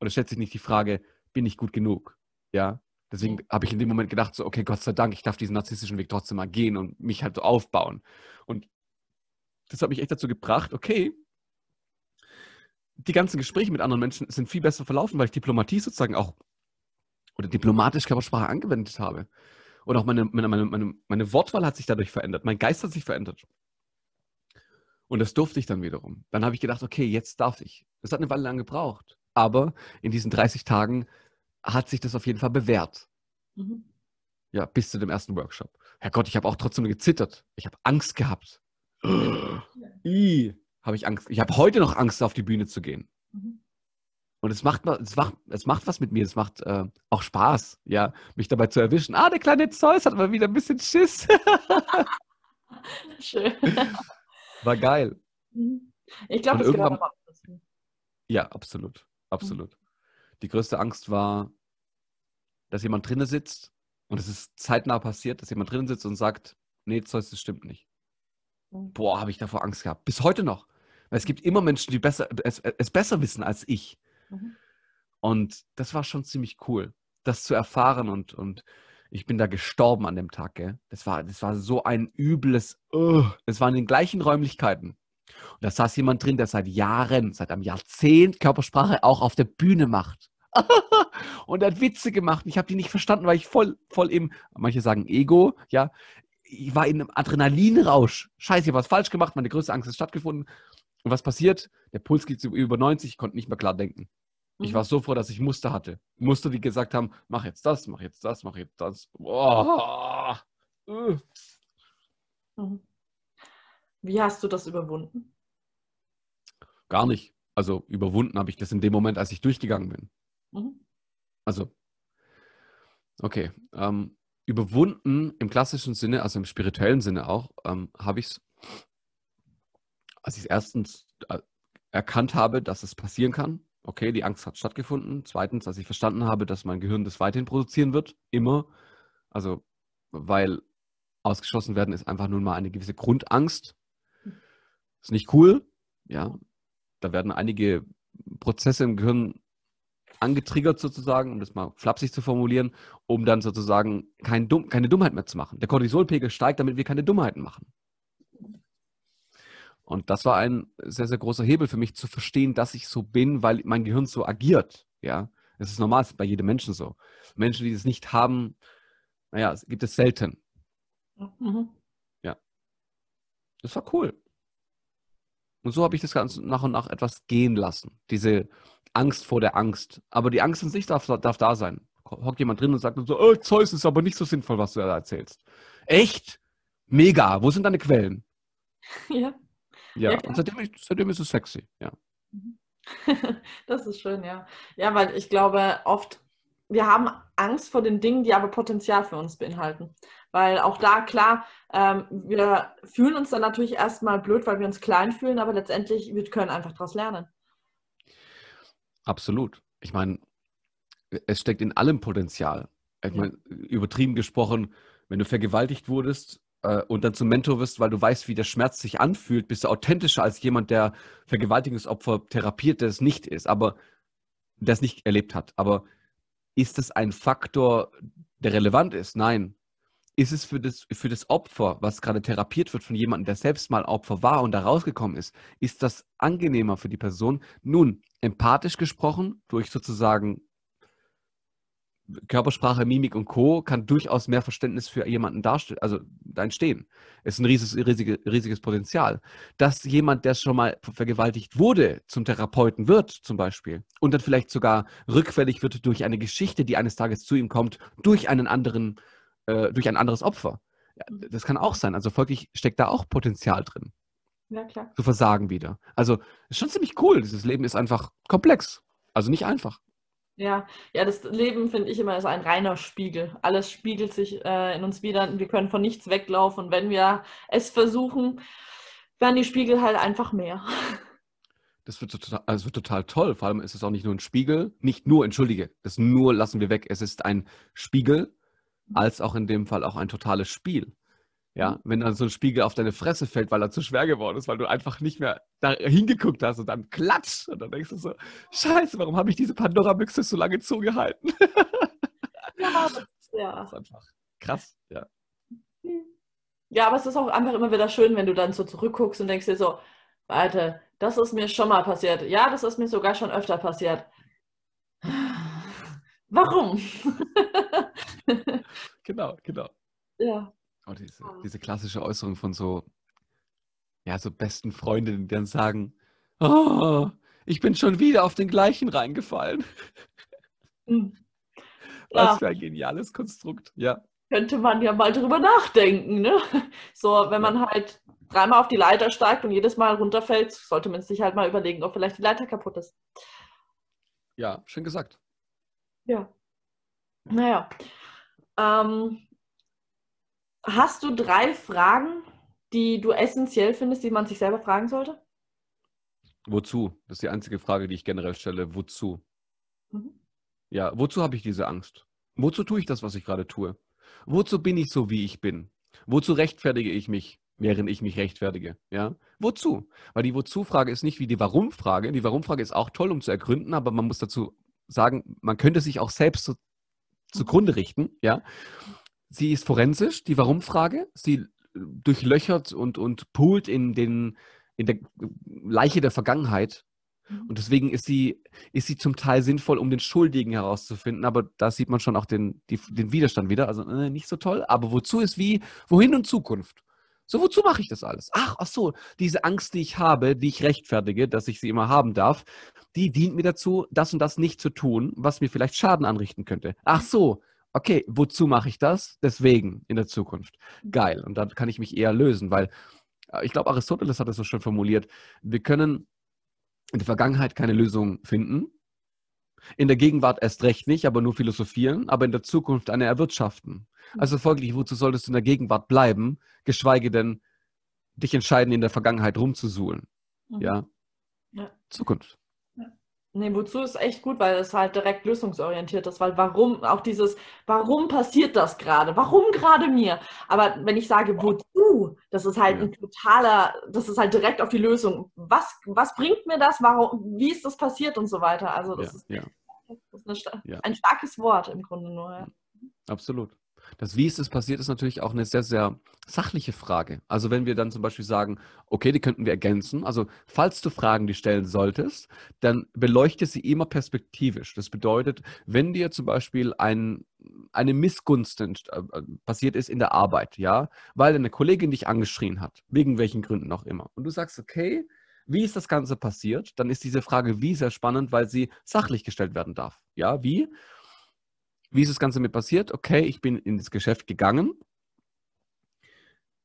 B: oder stellt sich nicht die Frage, bin ich gut genug? Ja, Deswegen habe ich in dem Moment gedacht, so, okay, Gott sei Dank, ich darf diesen narzisstischen Weg trotzdem mal gehen und mich halt so aufbauen. Und das hat mich echt dazu gebracht, okay, die ganzen Gespräche mit anderen Menschen sind viel besser verlaufen, weil ich Diplomatie sozusagen auch oder diplomatisch Körpersprache angewendet habe. Und auch meine, meine, meine, meine Wortwahl hat sich dadurch verändert. Mein Geist hat sich verändert. Und das durfte ich dann wiederum. Dann habe ich gedacht, okay, jetzt darf ich. Das hat eine Weile lang gebraucht. Aber in diesen 30 Tagen hat sich das auf jeden Fall bewährt. Mhm. Ja, bis zu dem ersten Workshop. Herrgott, ich habe auch trotzdem gezittert. Ich habe Angst gehabt. (gasps) I, habe ich Angst. Ich habe heute noch Angst, auf die Bühne zu gehen. Mhm. Und es macht, es, macht, es macht was mit mir. Es macht äh, auch Spaß, ja, mich dabei zu erwischen. Ah, der kleine Zeus hat mal wieder ein bisschen Schiss. (laughs) Schön. (laughs) War geil.
A: Mhm. Ich glaube, es
B: irgendwann... Ja, absolut. Absolut. Die größte Angst war, dass jemand drinnen sitzt und es ist zeitnah passiert, dass jemand drinnen sitzt und sagt, nee, Zeus, das stimmt nicht. Boah, habe ich davor Angst gehabt. Bis heute noch. Weil es gibt immer Menschen, die besser, es, es besser wissen als ich. Mhm. Und das war schon ziemlich cool, das zu erfahren und, und ich bin da gestorben an dem Tag, gell? Das war, das war so ein übles, uh, es waren in den gleichen Räumlichkeiten. Und da saß jemand drin, der seit Jahren, seit einem Jahrzehnt Körpersprache auch auf der Bühne macht. (laughs) und er hat Witze gemacht. Ich habe die nicht verstanden, weil ich voll, voll im, manche sagen Ego, ja. Ich war in einem Adrenalinrausch. Scheiße, ich habe was falsch gemacht, meine größte Angst ist stattgefunden. Und was passiert? Der Puls geht über 90, ich konnte nicht mehr klar denken. Ich mhm. war so froh, dass ich Muster hatte. Muster, die gesagt haben, mach jetzt das, mach jetzt das, mach jetzt das. Oh.
A: Wie hast du das überwunden?
B: Gar nicht. Also überwunden habe ich das in dem Moment, als ich durchgegangen bin. Mhm. Also, okay. Ähm, überwunden im klassischen Sinne, also im spirituellen Sinne auch, ähm, habe ich es, als ich es erstens äh, erkannt habe, dass es passieren kann, okay, die Angst hat stattgefunden. Zweitens, als ich verstanden habe, dass mein Gehirn das weiterhin produzieren wird, immer. Also, weil ausgeschlossen werden ist einfach nun mal eine gewisse Grundangst. Ist nicht cool, ja. Da werden einige Prozesse im Gehirn angetriggert sozusagen, um das mal flapsig zu formulieren, um dann sozusagen kein Dumm, keine Dummheit mehr zu machen. Der Cortisolpegel steigt, damit wir keine Dummheiten machen. Und das war ein sehr, sehr großer Hebel für mich zu verstehen, dass ich so bin, weil mein Gehirn so agiert. Ja, das ist normal, das ist bei jedem Menschen so. Menschen, die es nicht haben, naja, es gibt es selten. Mhm. Ja. Das war cool. Und so habe ich das Ganze nach und nach etwas gehen lassen. Diese Angst vor der Angst. Aber die Angst in sich darf, darf da sein. Hockt jemand drin und sagt so, oh, Zeus ist aber nicht so sinnvoll, was du da erzählst. Echt? Mega. Wo sind deine Quellen? (laughs) Ja. Ja, ja und seitdem, seitdem ist es sexy, ja. (laughs)
A: Das ist schön, ja. Ja, weil ich glaube, oft, wir haben Angst vor den Dingen, die aber Potenzial für uns beinhalten. Weil auch da, klar, ähm, wir fühlen uns dann natürlich erstmal blöd, weil wir uns klein fühlen, aber letztendlich, wir können einfach daraus lernen.
B: Absolut. Ich meine, es steckt in allem Potenzial. Ich meine, übertrieben gesprochen, wenn du vergewaltigt wurdest, äh, und dann zum Mentor wirst, weil du weißt, wie der Schmerz sich anfühlt, bist du authentischer als jemand, der Vergewaltigungsopfer therapiert, der es nicht ist, aber der es nicht erlebt hat. Aber ist es ein Faktor, der relevant ist? Nein. Ist es für das, für das Opfer, was gerade therapiert wird von jemandem, der selbst mal Opfer war und da rausgekommen ist, ist das angenehmer für die Person? Nun, empathisch gesprochen, durch sozusagen Körpersprache, Mimik und Co. kann durchaus mehr Verständnis für jemanden darstellen, also entstehen. Es ist ein riesiges, riesige, riesiges Potenzial. Dass jemand, der schon mal vergewaltigt wurde, zum Therapeuten wird, zum Beispiel, und dann vielleicht sogar rückfällig wird durch eine Geschichte, die eines Tages zu ihm kommt, durch einen anderen, durch ein anderes Opfer. Ja, das kann auch sein. Also folglich steckt da auch Potenzial drin. Ja, klar. Zu versagen wieder. Also ist schon ziemlich cool. Dieses Leben ist einfach komplex. Also nicht einfach.
A: Ja, ja, das Leben finde ich immer ist ein reiner Spiegel. Alles spiegelt sich äh, in uns wieder. Wir können von nichts weglaufen. Und wenn wir es versuchen, werden die Spiegel halt einfach mehr. (laughs)
B: Das wird total, also wird total toll. Vor allem ist es auch nicht nur ein Spiegel, nicht nur, entschuldige, das nur lassen wir weg. Es ist ein Spiegel, als auch in dem Fall auch ein totales Spiel. Ja, mhm. wenn dann so ein Spiegel auf deine Fresse fällt, weil er zu schwer geworden ist, weil du einfach nicht mehr da hingeguckt hast und dann klatsch und dann denkst du so, scheiße, warum habe ich diese Pandora-Büchse so lange zugehalten? ja, (laughs) ja. Das ist einfach krass, ja.
A: Ja, aber es ist auch einfach immer wieder schön, wenn du dann so zurückguckst und denkst dir so, warte, das ist mir schon mal passiert. Ja, das ist mir sogar schon öfter passiert. (laughs) Warum? (laughs) (laughs)
B: genau, genau. Ja. Oh, diese, diese klassische Äußerung von so, ja, so besten Freundinnen, die dann sagen, oh, ich bin schon wieder auf den gleichen reingefallen. Hm. (laughs) Was ja. für ein geniales Konstrukt, ja.
A: Könnte man ja mal drüber nachdenken, ne? (laughs) So, wenn man halt dreimal auf die Leiter steigt und jedes Mal runterfällt, sollte man sich halt mal überlegen, ob vielleicht die Leiter kaputt ist.
B: Ja, schön gesagt.
A: Ja. Naja. Ähm, Hast du drei Fragen, die du essentiell findest, die man sich selber fragen sollte?
B: Wozu? Das ist die einzige Frage, die ich generell stelle. Wozu? Mhm. Ja, wozu habe ich diese Angst? Wozu tue ich das, was ich gerade tue? Wozu bin ich so, wie ich bin? Wozu rechtfertige ich mich, während ich mich rechtfertige? Ja? Wozu? Weil die Wozu-Frage ist nicht wie die Warum-Frage. Die Warum-Frage ist auch toll, um zu ergründen, aber man muss dazu sagen, man könnte sich auch selbst so zugrunde richten. Ja? Sie ist forensisch, die Warum-Frage. Sie durchlöchert und, und poolt in, den, in der Leiche der Vergangenheit Mhm. Und deswegen ist sie, ist sie zum Teil sinnvoll, um den Schuldigen herauszufinden, aber da sieht man schon auch den, die, den Widerstand wieder. Also äh, nicht so toll, aber wozu ist wie, wohin und Zukunft? So, wozu mache ich das alles? Ach, ach so, diese Angst, die ich habe, die ich rechtfertige, dass ich sie immer haben darf, die dient mir dazu, das und das nicht zu tun, was mir vielleicht Schaden anrichten könnte. Ach so, okay, wozu mache ich das? Deswegen in der Zukunft. Mhm. Geil. Und dann kann ich mich eher lösen, weil äh, ich glaube, Aristoteles hat es so schön formuliert. Wir können in der Vergangenheit keine Lösung finden, in der Gegenwart erst recht nicht, aber nur philosophieren, aber in der Zukunft eine erwirtschaften. Mhm. Also folglich, wozu solltest du in der Gegenwart bleiben, geschweige denn dich entscheiden, in der Vergangenheit rumzusuhlen? Mhm. Ja? ja? Zukunft.
A: Nee, wozu ist echt gut, weil es halt direkt lösungsorientiert ist, weil warum, auch dieses, warum passiert das gerade? Warum gerade mir? Aber wenn ich sage, wozu, das ist halt ja. ein totaler, das ist halt direkt auf die Lösung. Was, was bringt mir das? Warum, wie ist das passiert und so weiter? Also das ja, ist, ja. Das ist eine, ein starkes Wort im Grunde nur.
B: Absolut. Das Wie ist es passiert, ist natürlich auch eine sehr, sehr sachliche Frage. Also wenn wir dann zum Beispiel sagen, okay, die könnten wir ergänzen. Also falls du Fragen die stellen solltest, dann beleuchte sie immer perspektivisch. Das bedeutet, wenn dir zum Beispiel ein, eine Missgunst äh, passiert ist in der Arbeit, ja, weil eine Kollegin dich angeschrien hat, wegen welchen Gründen auch immer, und du sagst, okay, wie ist das Ganze passiert? Dann ist diese Frage wie sehr spannend, weil sie sachlich gestellt werden darf. Ja, wie? Wie ist das Ganze mir passiert? Okay, ich bin in das Geschäft gegangen.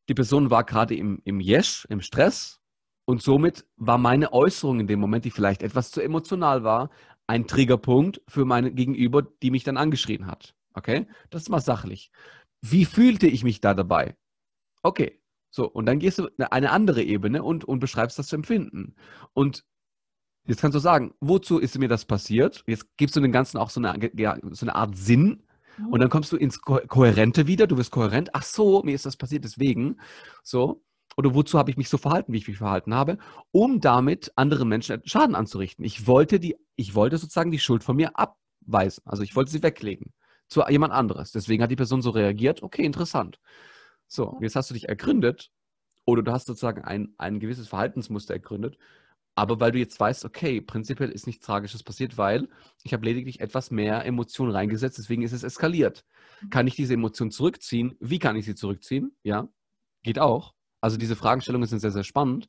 B: Die Person war gerade im, im Yesh, im Stress. Und somit war meine Äußerung in dem Moment, die vielleicht etwas zu emotional war, ein Triggerpunkt für meine Gegenüber, die mich dann angeschrien hat. Okay? Das ist mal sachlich. Wie fühlte ich mich da dabei? Okay. So, und dann gehst du eine andere Ebene und, und beschreibst das Empfinden. Und Jetzt kannst du sagen, wozu ist mir das passiert? Jetzt gibst du dem Ganzen auch so eine, ja, so eine Art Sinn. Mhm. Und dann kommst du ins Ko Kohärente wieder. Du wirst kohärent. Ach so, mir ist das passiert deswegen. So. Oder wozu habe ich mich so verhalten, wie ich mich verhalten habe, um damit anderen Menschen Schaden anzurichten. Ich wollte die, ich wollte sozusagen die Schuld von mir abweisen. Also ich wollte sie weglegen zu jemand anderes. Deswegen hat die Person so reagiert. Okay, interessant. So, jetzt hast du dich ergründet oder du hast sozusagen ein, ein gewisses Verhaltensmuster ergründet aber weil du jetzt weißt, okay, prinzipiell ist nichts Tragisches passiert, weil ich habe lediglich etwas mehr Emotionen reingesetzt, deswegen ist es eskaliert. Mhm. Kann ich diese Emotion zurückziehen? Wie kann ich sie zurückziehen? Ja, geht auch. Also diese Fragestellungen sind sehr, sehr spannend,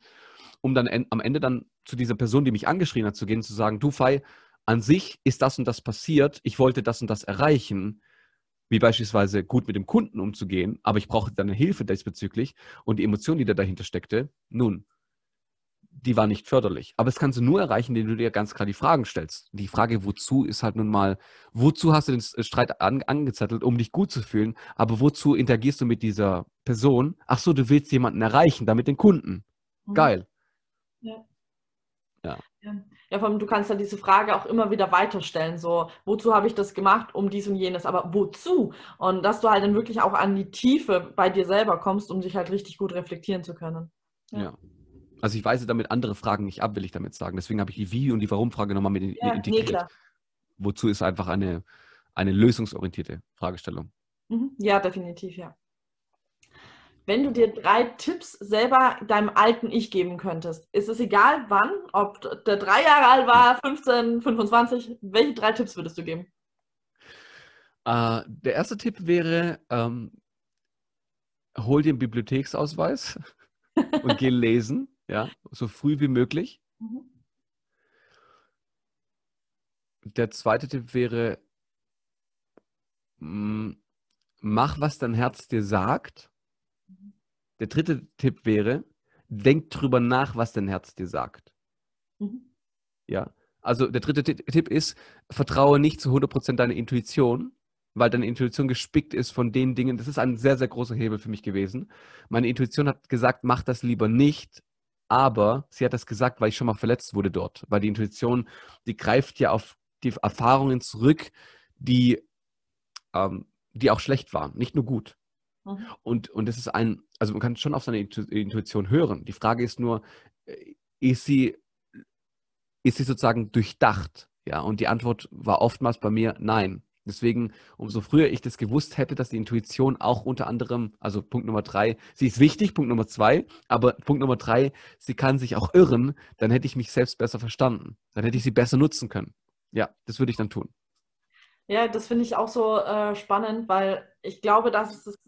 B: um dann am Ende dann zu dieser Person, die mich angeschrien hat, zu gehen, zu sagen, du Fei, an sich ist das und das passiert, ich wollte das und das erreichen, wie beispielsweise gut mit dem Kunden umzugehen, aber ich brauchte deine Hilfe diesbezüglich und die Emotion, die da dahinter steckte, nun, die war nicht förderlich. Aber das kannst du nur erreichen, indem du dir ganz klar die Fragen stellst. Die Frage, wozu, ist halt nun mal, wozu hast du den Streit an, angezettelt, um dich gut zu fühlen, aber wozu interagierst du mit dieser Person? Ach so, du willst jemanden erreichen, damit den Kunden. Mhm. Geil.
A: Ja. Ja. Ja, vor allem, du kannst dann diese Frage auch immer wieder weiterstellen, so, wozu habe ich das gemacht, um dies und jenes, aber wozu? Und dass du halt dann wirklich auch an die Tiefe bei dir selber kommst, um dich halt richtig gut reflektieren zu können.
B: ja. ja. Also ich weise damit andere Fragen nicht ab, will ich damit sagen. Deswegen habe ich die Wie- und die Warum-Frage nochmal mit, ja, integriert. Nee, Wozu ist einfach eine, eine lösungsorientierte Fragestellung.
A: Mhm. Ja, definitiv, ja. Wenn du dir drei Tipps selber deinem alten Ich geben könntest, ist es egal wann, ob der drei Jahre alt war, 15, 25, welche drei Tipps würdest du geben?
B: Uh, der erste Tipp wäre, ähm, hol dir einen Bibliotheksausweis (laughs) und geh lesen. Ja, so früh wie möglich. Mhm. Der zweite Tipp wäre, mm, mach, was dein Herz dir sagt. Der dritte Tipp wäre, denk drüber nach, was dein Herz dir sagt. Mhm. Ja, also der dritte Tipp ist, vertraue nicht zu 100% deiner Intuition, weil deine Intuition gespickt ist von den Dingen. Das ist ein sehr, sehr großer Hebel für mich gewesen. Meine Intuition hat gesagt, mach das lieber nicht, aber sie hat das gesagt, weil ich schon mal verletzt wurde dort. Weil die Intuition, die greift ja auf die Erfahrungen zurück, die, ähm, die auch schlecht waren, nicht nur gut. Mhm. Und, und das ist ein, also man kann schon auf seine Intuition hören. Die Frage ist nur, äh, ist sie, ist sie sozusagen durchdacht? Ja, und die Antwort war oftmals bei mir nein. Deswegen, umso früher ich das gewusst hätte, dass die Intuition auch unter anderem, also Punkt Nummer drei, sie ist wichtig, Punkt Nummer zwei, aber Punkt Nummer drei, sie kann sich auch irren, dann hätte ich mich selbst besser verstanden. Dann hätte ich sie besser nutzen können. Ja, das würde ich dann tun.
A: Ja, das finde ich auch so äh, spannend, weil ich glaube, dass es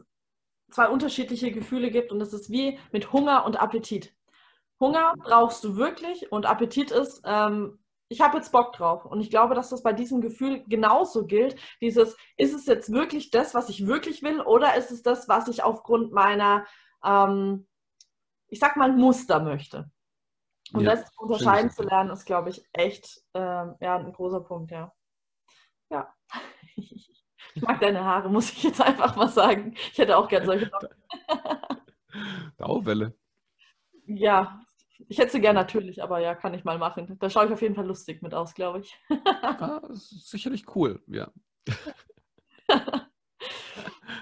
A: zwei unterschiedliche Gefühle gibt und es ist wie mit Hunger und Appetit. Hunger brauchst du wirklich und Appetit ist, ähm, ich habe jetzt Bock drauf. Und ich glaube, dass das bei diesem Gefühl genauso gilt. Dieses, ist es jetzt wirklich das, was ich wirklich will, oder ist es das, was ich aufgrund meiner, ähm, ich sag mal, Muster möchte? Und ja, das unterscheiden zu lernen, ist, glaube ich, echt ähm, ja, ein großer Punkt, ja. Ja. (laughs) Ich mag deine Haare, muss ich jetzt einfach mal sagen. Ich hätte auch gern solche.
B: Dauerwelle. (laughs)
A: Ja, ich hätte sie gern natürlich, aber ja, kann ich mal machen. Da schaue ich auf jeden Fall lustig mit aus, glaube ich.
B: ah, sicherlich cool, ja. (laughs)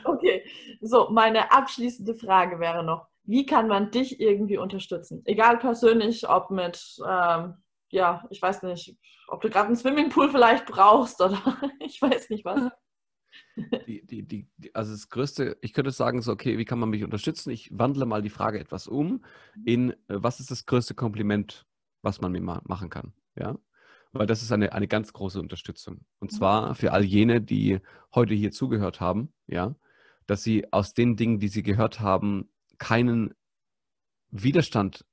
A: okay, so, meine abschließende Frage wäre noch, wie kann man dich irgendwie unterstützen? Egal persönlich, ob mit, ähm, ja, ich weiß nicht, ob du gerade einen Swimmingpool vielleicht brauchst oder (laughs) ich weiß nicht was. (laughs)
B: Die, die, die, also das Größte, ich könnte sagen, so, okay, wie kann man mich unterstützen? Ich wandle mal die Frage etwas um in, äh, was ist das größte Kompliment, was man mir ma machen kann? Ja, weil das ist eine, eine ganz große Unterstützung. Und zwar für all jene, die heute hier zugehört haben, ja, dass sie aus den Dingen, die sie gehört haben, keinen Widerstand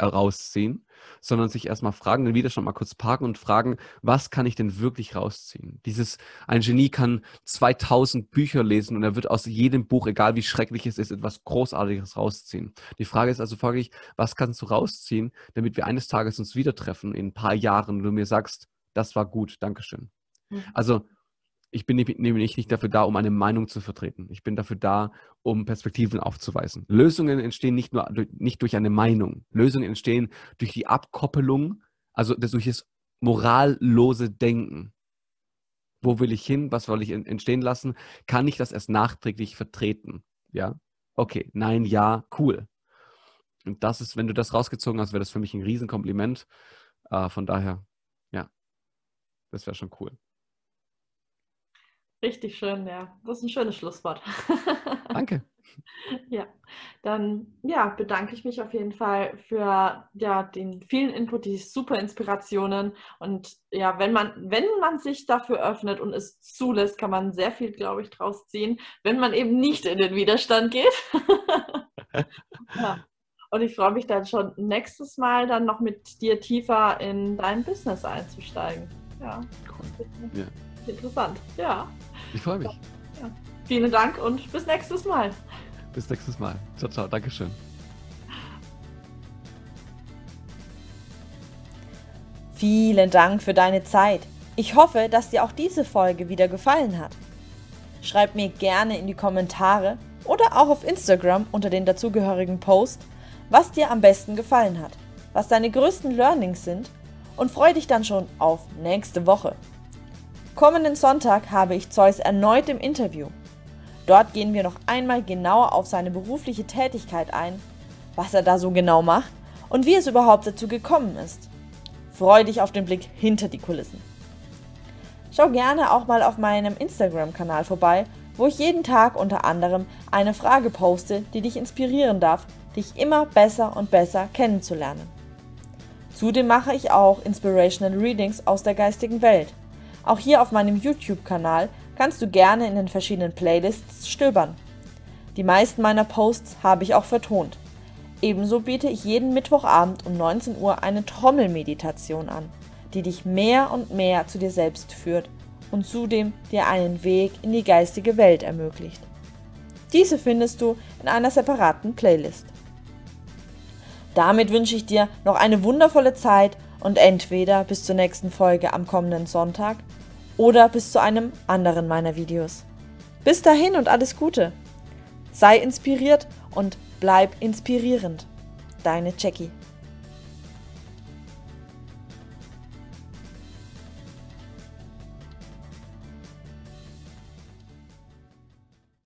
B: rausziehen, sondern sich erstmal fragen, den Widerstand mal kurz parken und fragen, was kann ich denn wirklich rausziehen? Dieses, ein Genie kann 2000 Bücher lesen und er wird aus jedem Buch, egal wie schrecklich es ist, etwas Großartiges rausziehen. Die Frage ist also folglich, was kannst du rausziehen, damit wir eines Tages uns wieder treffen in ein paar Jahren und du mir sagst, das war gut, Dankeschön. Mhm. Also ich bin nämlich nicht dafür da, um eine Meinung zu vertreten. Ich bin dafür da, um Perspektiven aufzuweisen. Lösungen entstehen nicht nur durch, nicht durch eine Meinung. Lösungen entstehen durch die Abkoppelung, also durch das morallose Denken. Wo will ich hin? Was soll ich entstehen lassen? Kann ich das erst nachträglich vertreten? Ja? Okay, nein, ja, cool. Und das ist, wenn du das rausgezogen hast, wäre das für mich ein Riesenkompliment. Äh, von daher, ja, das wäre schon cool.
A: Richtig schön, ja. Das ist ein schönes Schlusswort. (laughs)
B: Danke.
A: Ja, dann ja, bedanke ich mich auf jeden Fall für ja, den vielen Input, die super Inspirationen. Und ja, wenn man, wenn man sich dafür öffnet und es zulässt, kann man sehr viel, glaube ich, draus ziehen, wenn man eben nicht in den Widerstand geht. (laughs) ja. Und ich freue mich dann schon nächstes Mal dann noch mit dir tiefer in dein Business einzusteigen. Ja. Cool. Ja. Interessant, ja.
B: Ich freue mich.
A: Ja. Vielen Dank und bis nächstes Mal.
B: Bis nächstes Mal. Ciao, ciao. Dankeschön.
A: Vielen Dank für deine Zeit. Ich hoffe, dass dir auch diese Folge wieder gefallen hat. Schreib mir gerne in die Kommentare oder auch auf Instagram unter den dazugehörigen Post, was dir am besten gefallen hat, was deine größten Learnings sind und freue dich dann schon auf nächste Woche. Kommenden Sonntag habe ich Zeus erneut im Interview. Dort gehen wir noch einmal genauer auf seine berufliche Tätigkeit ein, was er da so genau macht und wie es überhaupt dazu gekommen ist. Freue dich auf den Blick hinter die Kulissen. Schau gerne auch mal auf meinem Instagram-Kanal vorbei, wo ich jeden Tag unter anderem eine Frage poste, die dich inspirieren darf, dich immer besser und besser kennenzulernen. Zudem mache ich auch Inspirational Readings aus der geistigen Welt – auch hier auf meinem YouTube-Kanal kannst du gerne in den verschiedenen Playlists stöbern. Die meisten meiner Posts habe ich auch vertont. Ebenso biete ich jeden Mittwochabend um 19 Uhr eine Trommelmeditation an, die dich mehr und mehr zu dir selbst führt und zudem dir einen Weg in die geistige Welt ermöglicht. Diese findest du in einer separaten Playlist. Damit wünsche ich dir noch eine wundervolle Zeit und entweder bis zur nächsten Folge am kommenden Sonntag oder bis zu einem anderen meiner Videos. Bis dahin und alles Gute. Sei inspiriert und bleib inspirierend. Deine Jackie.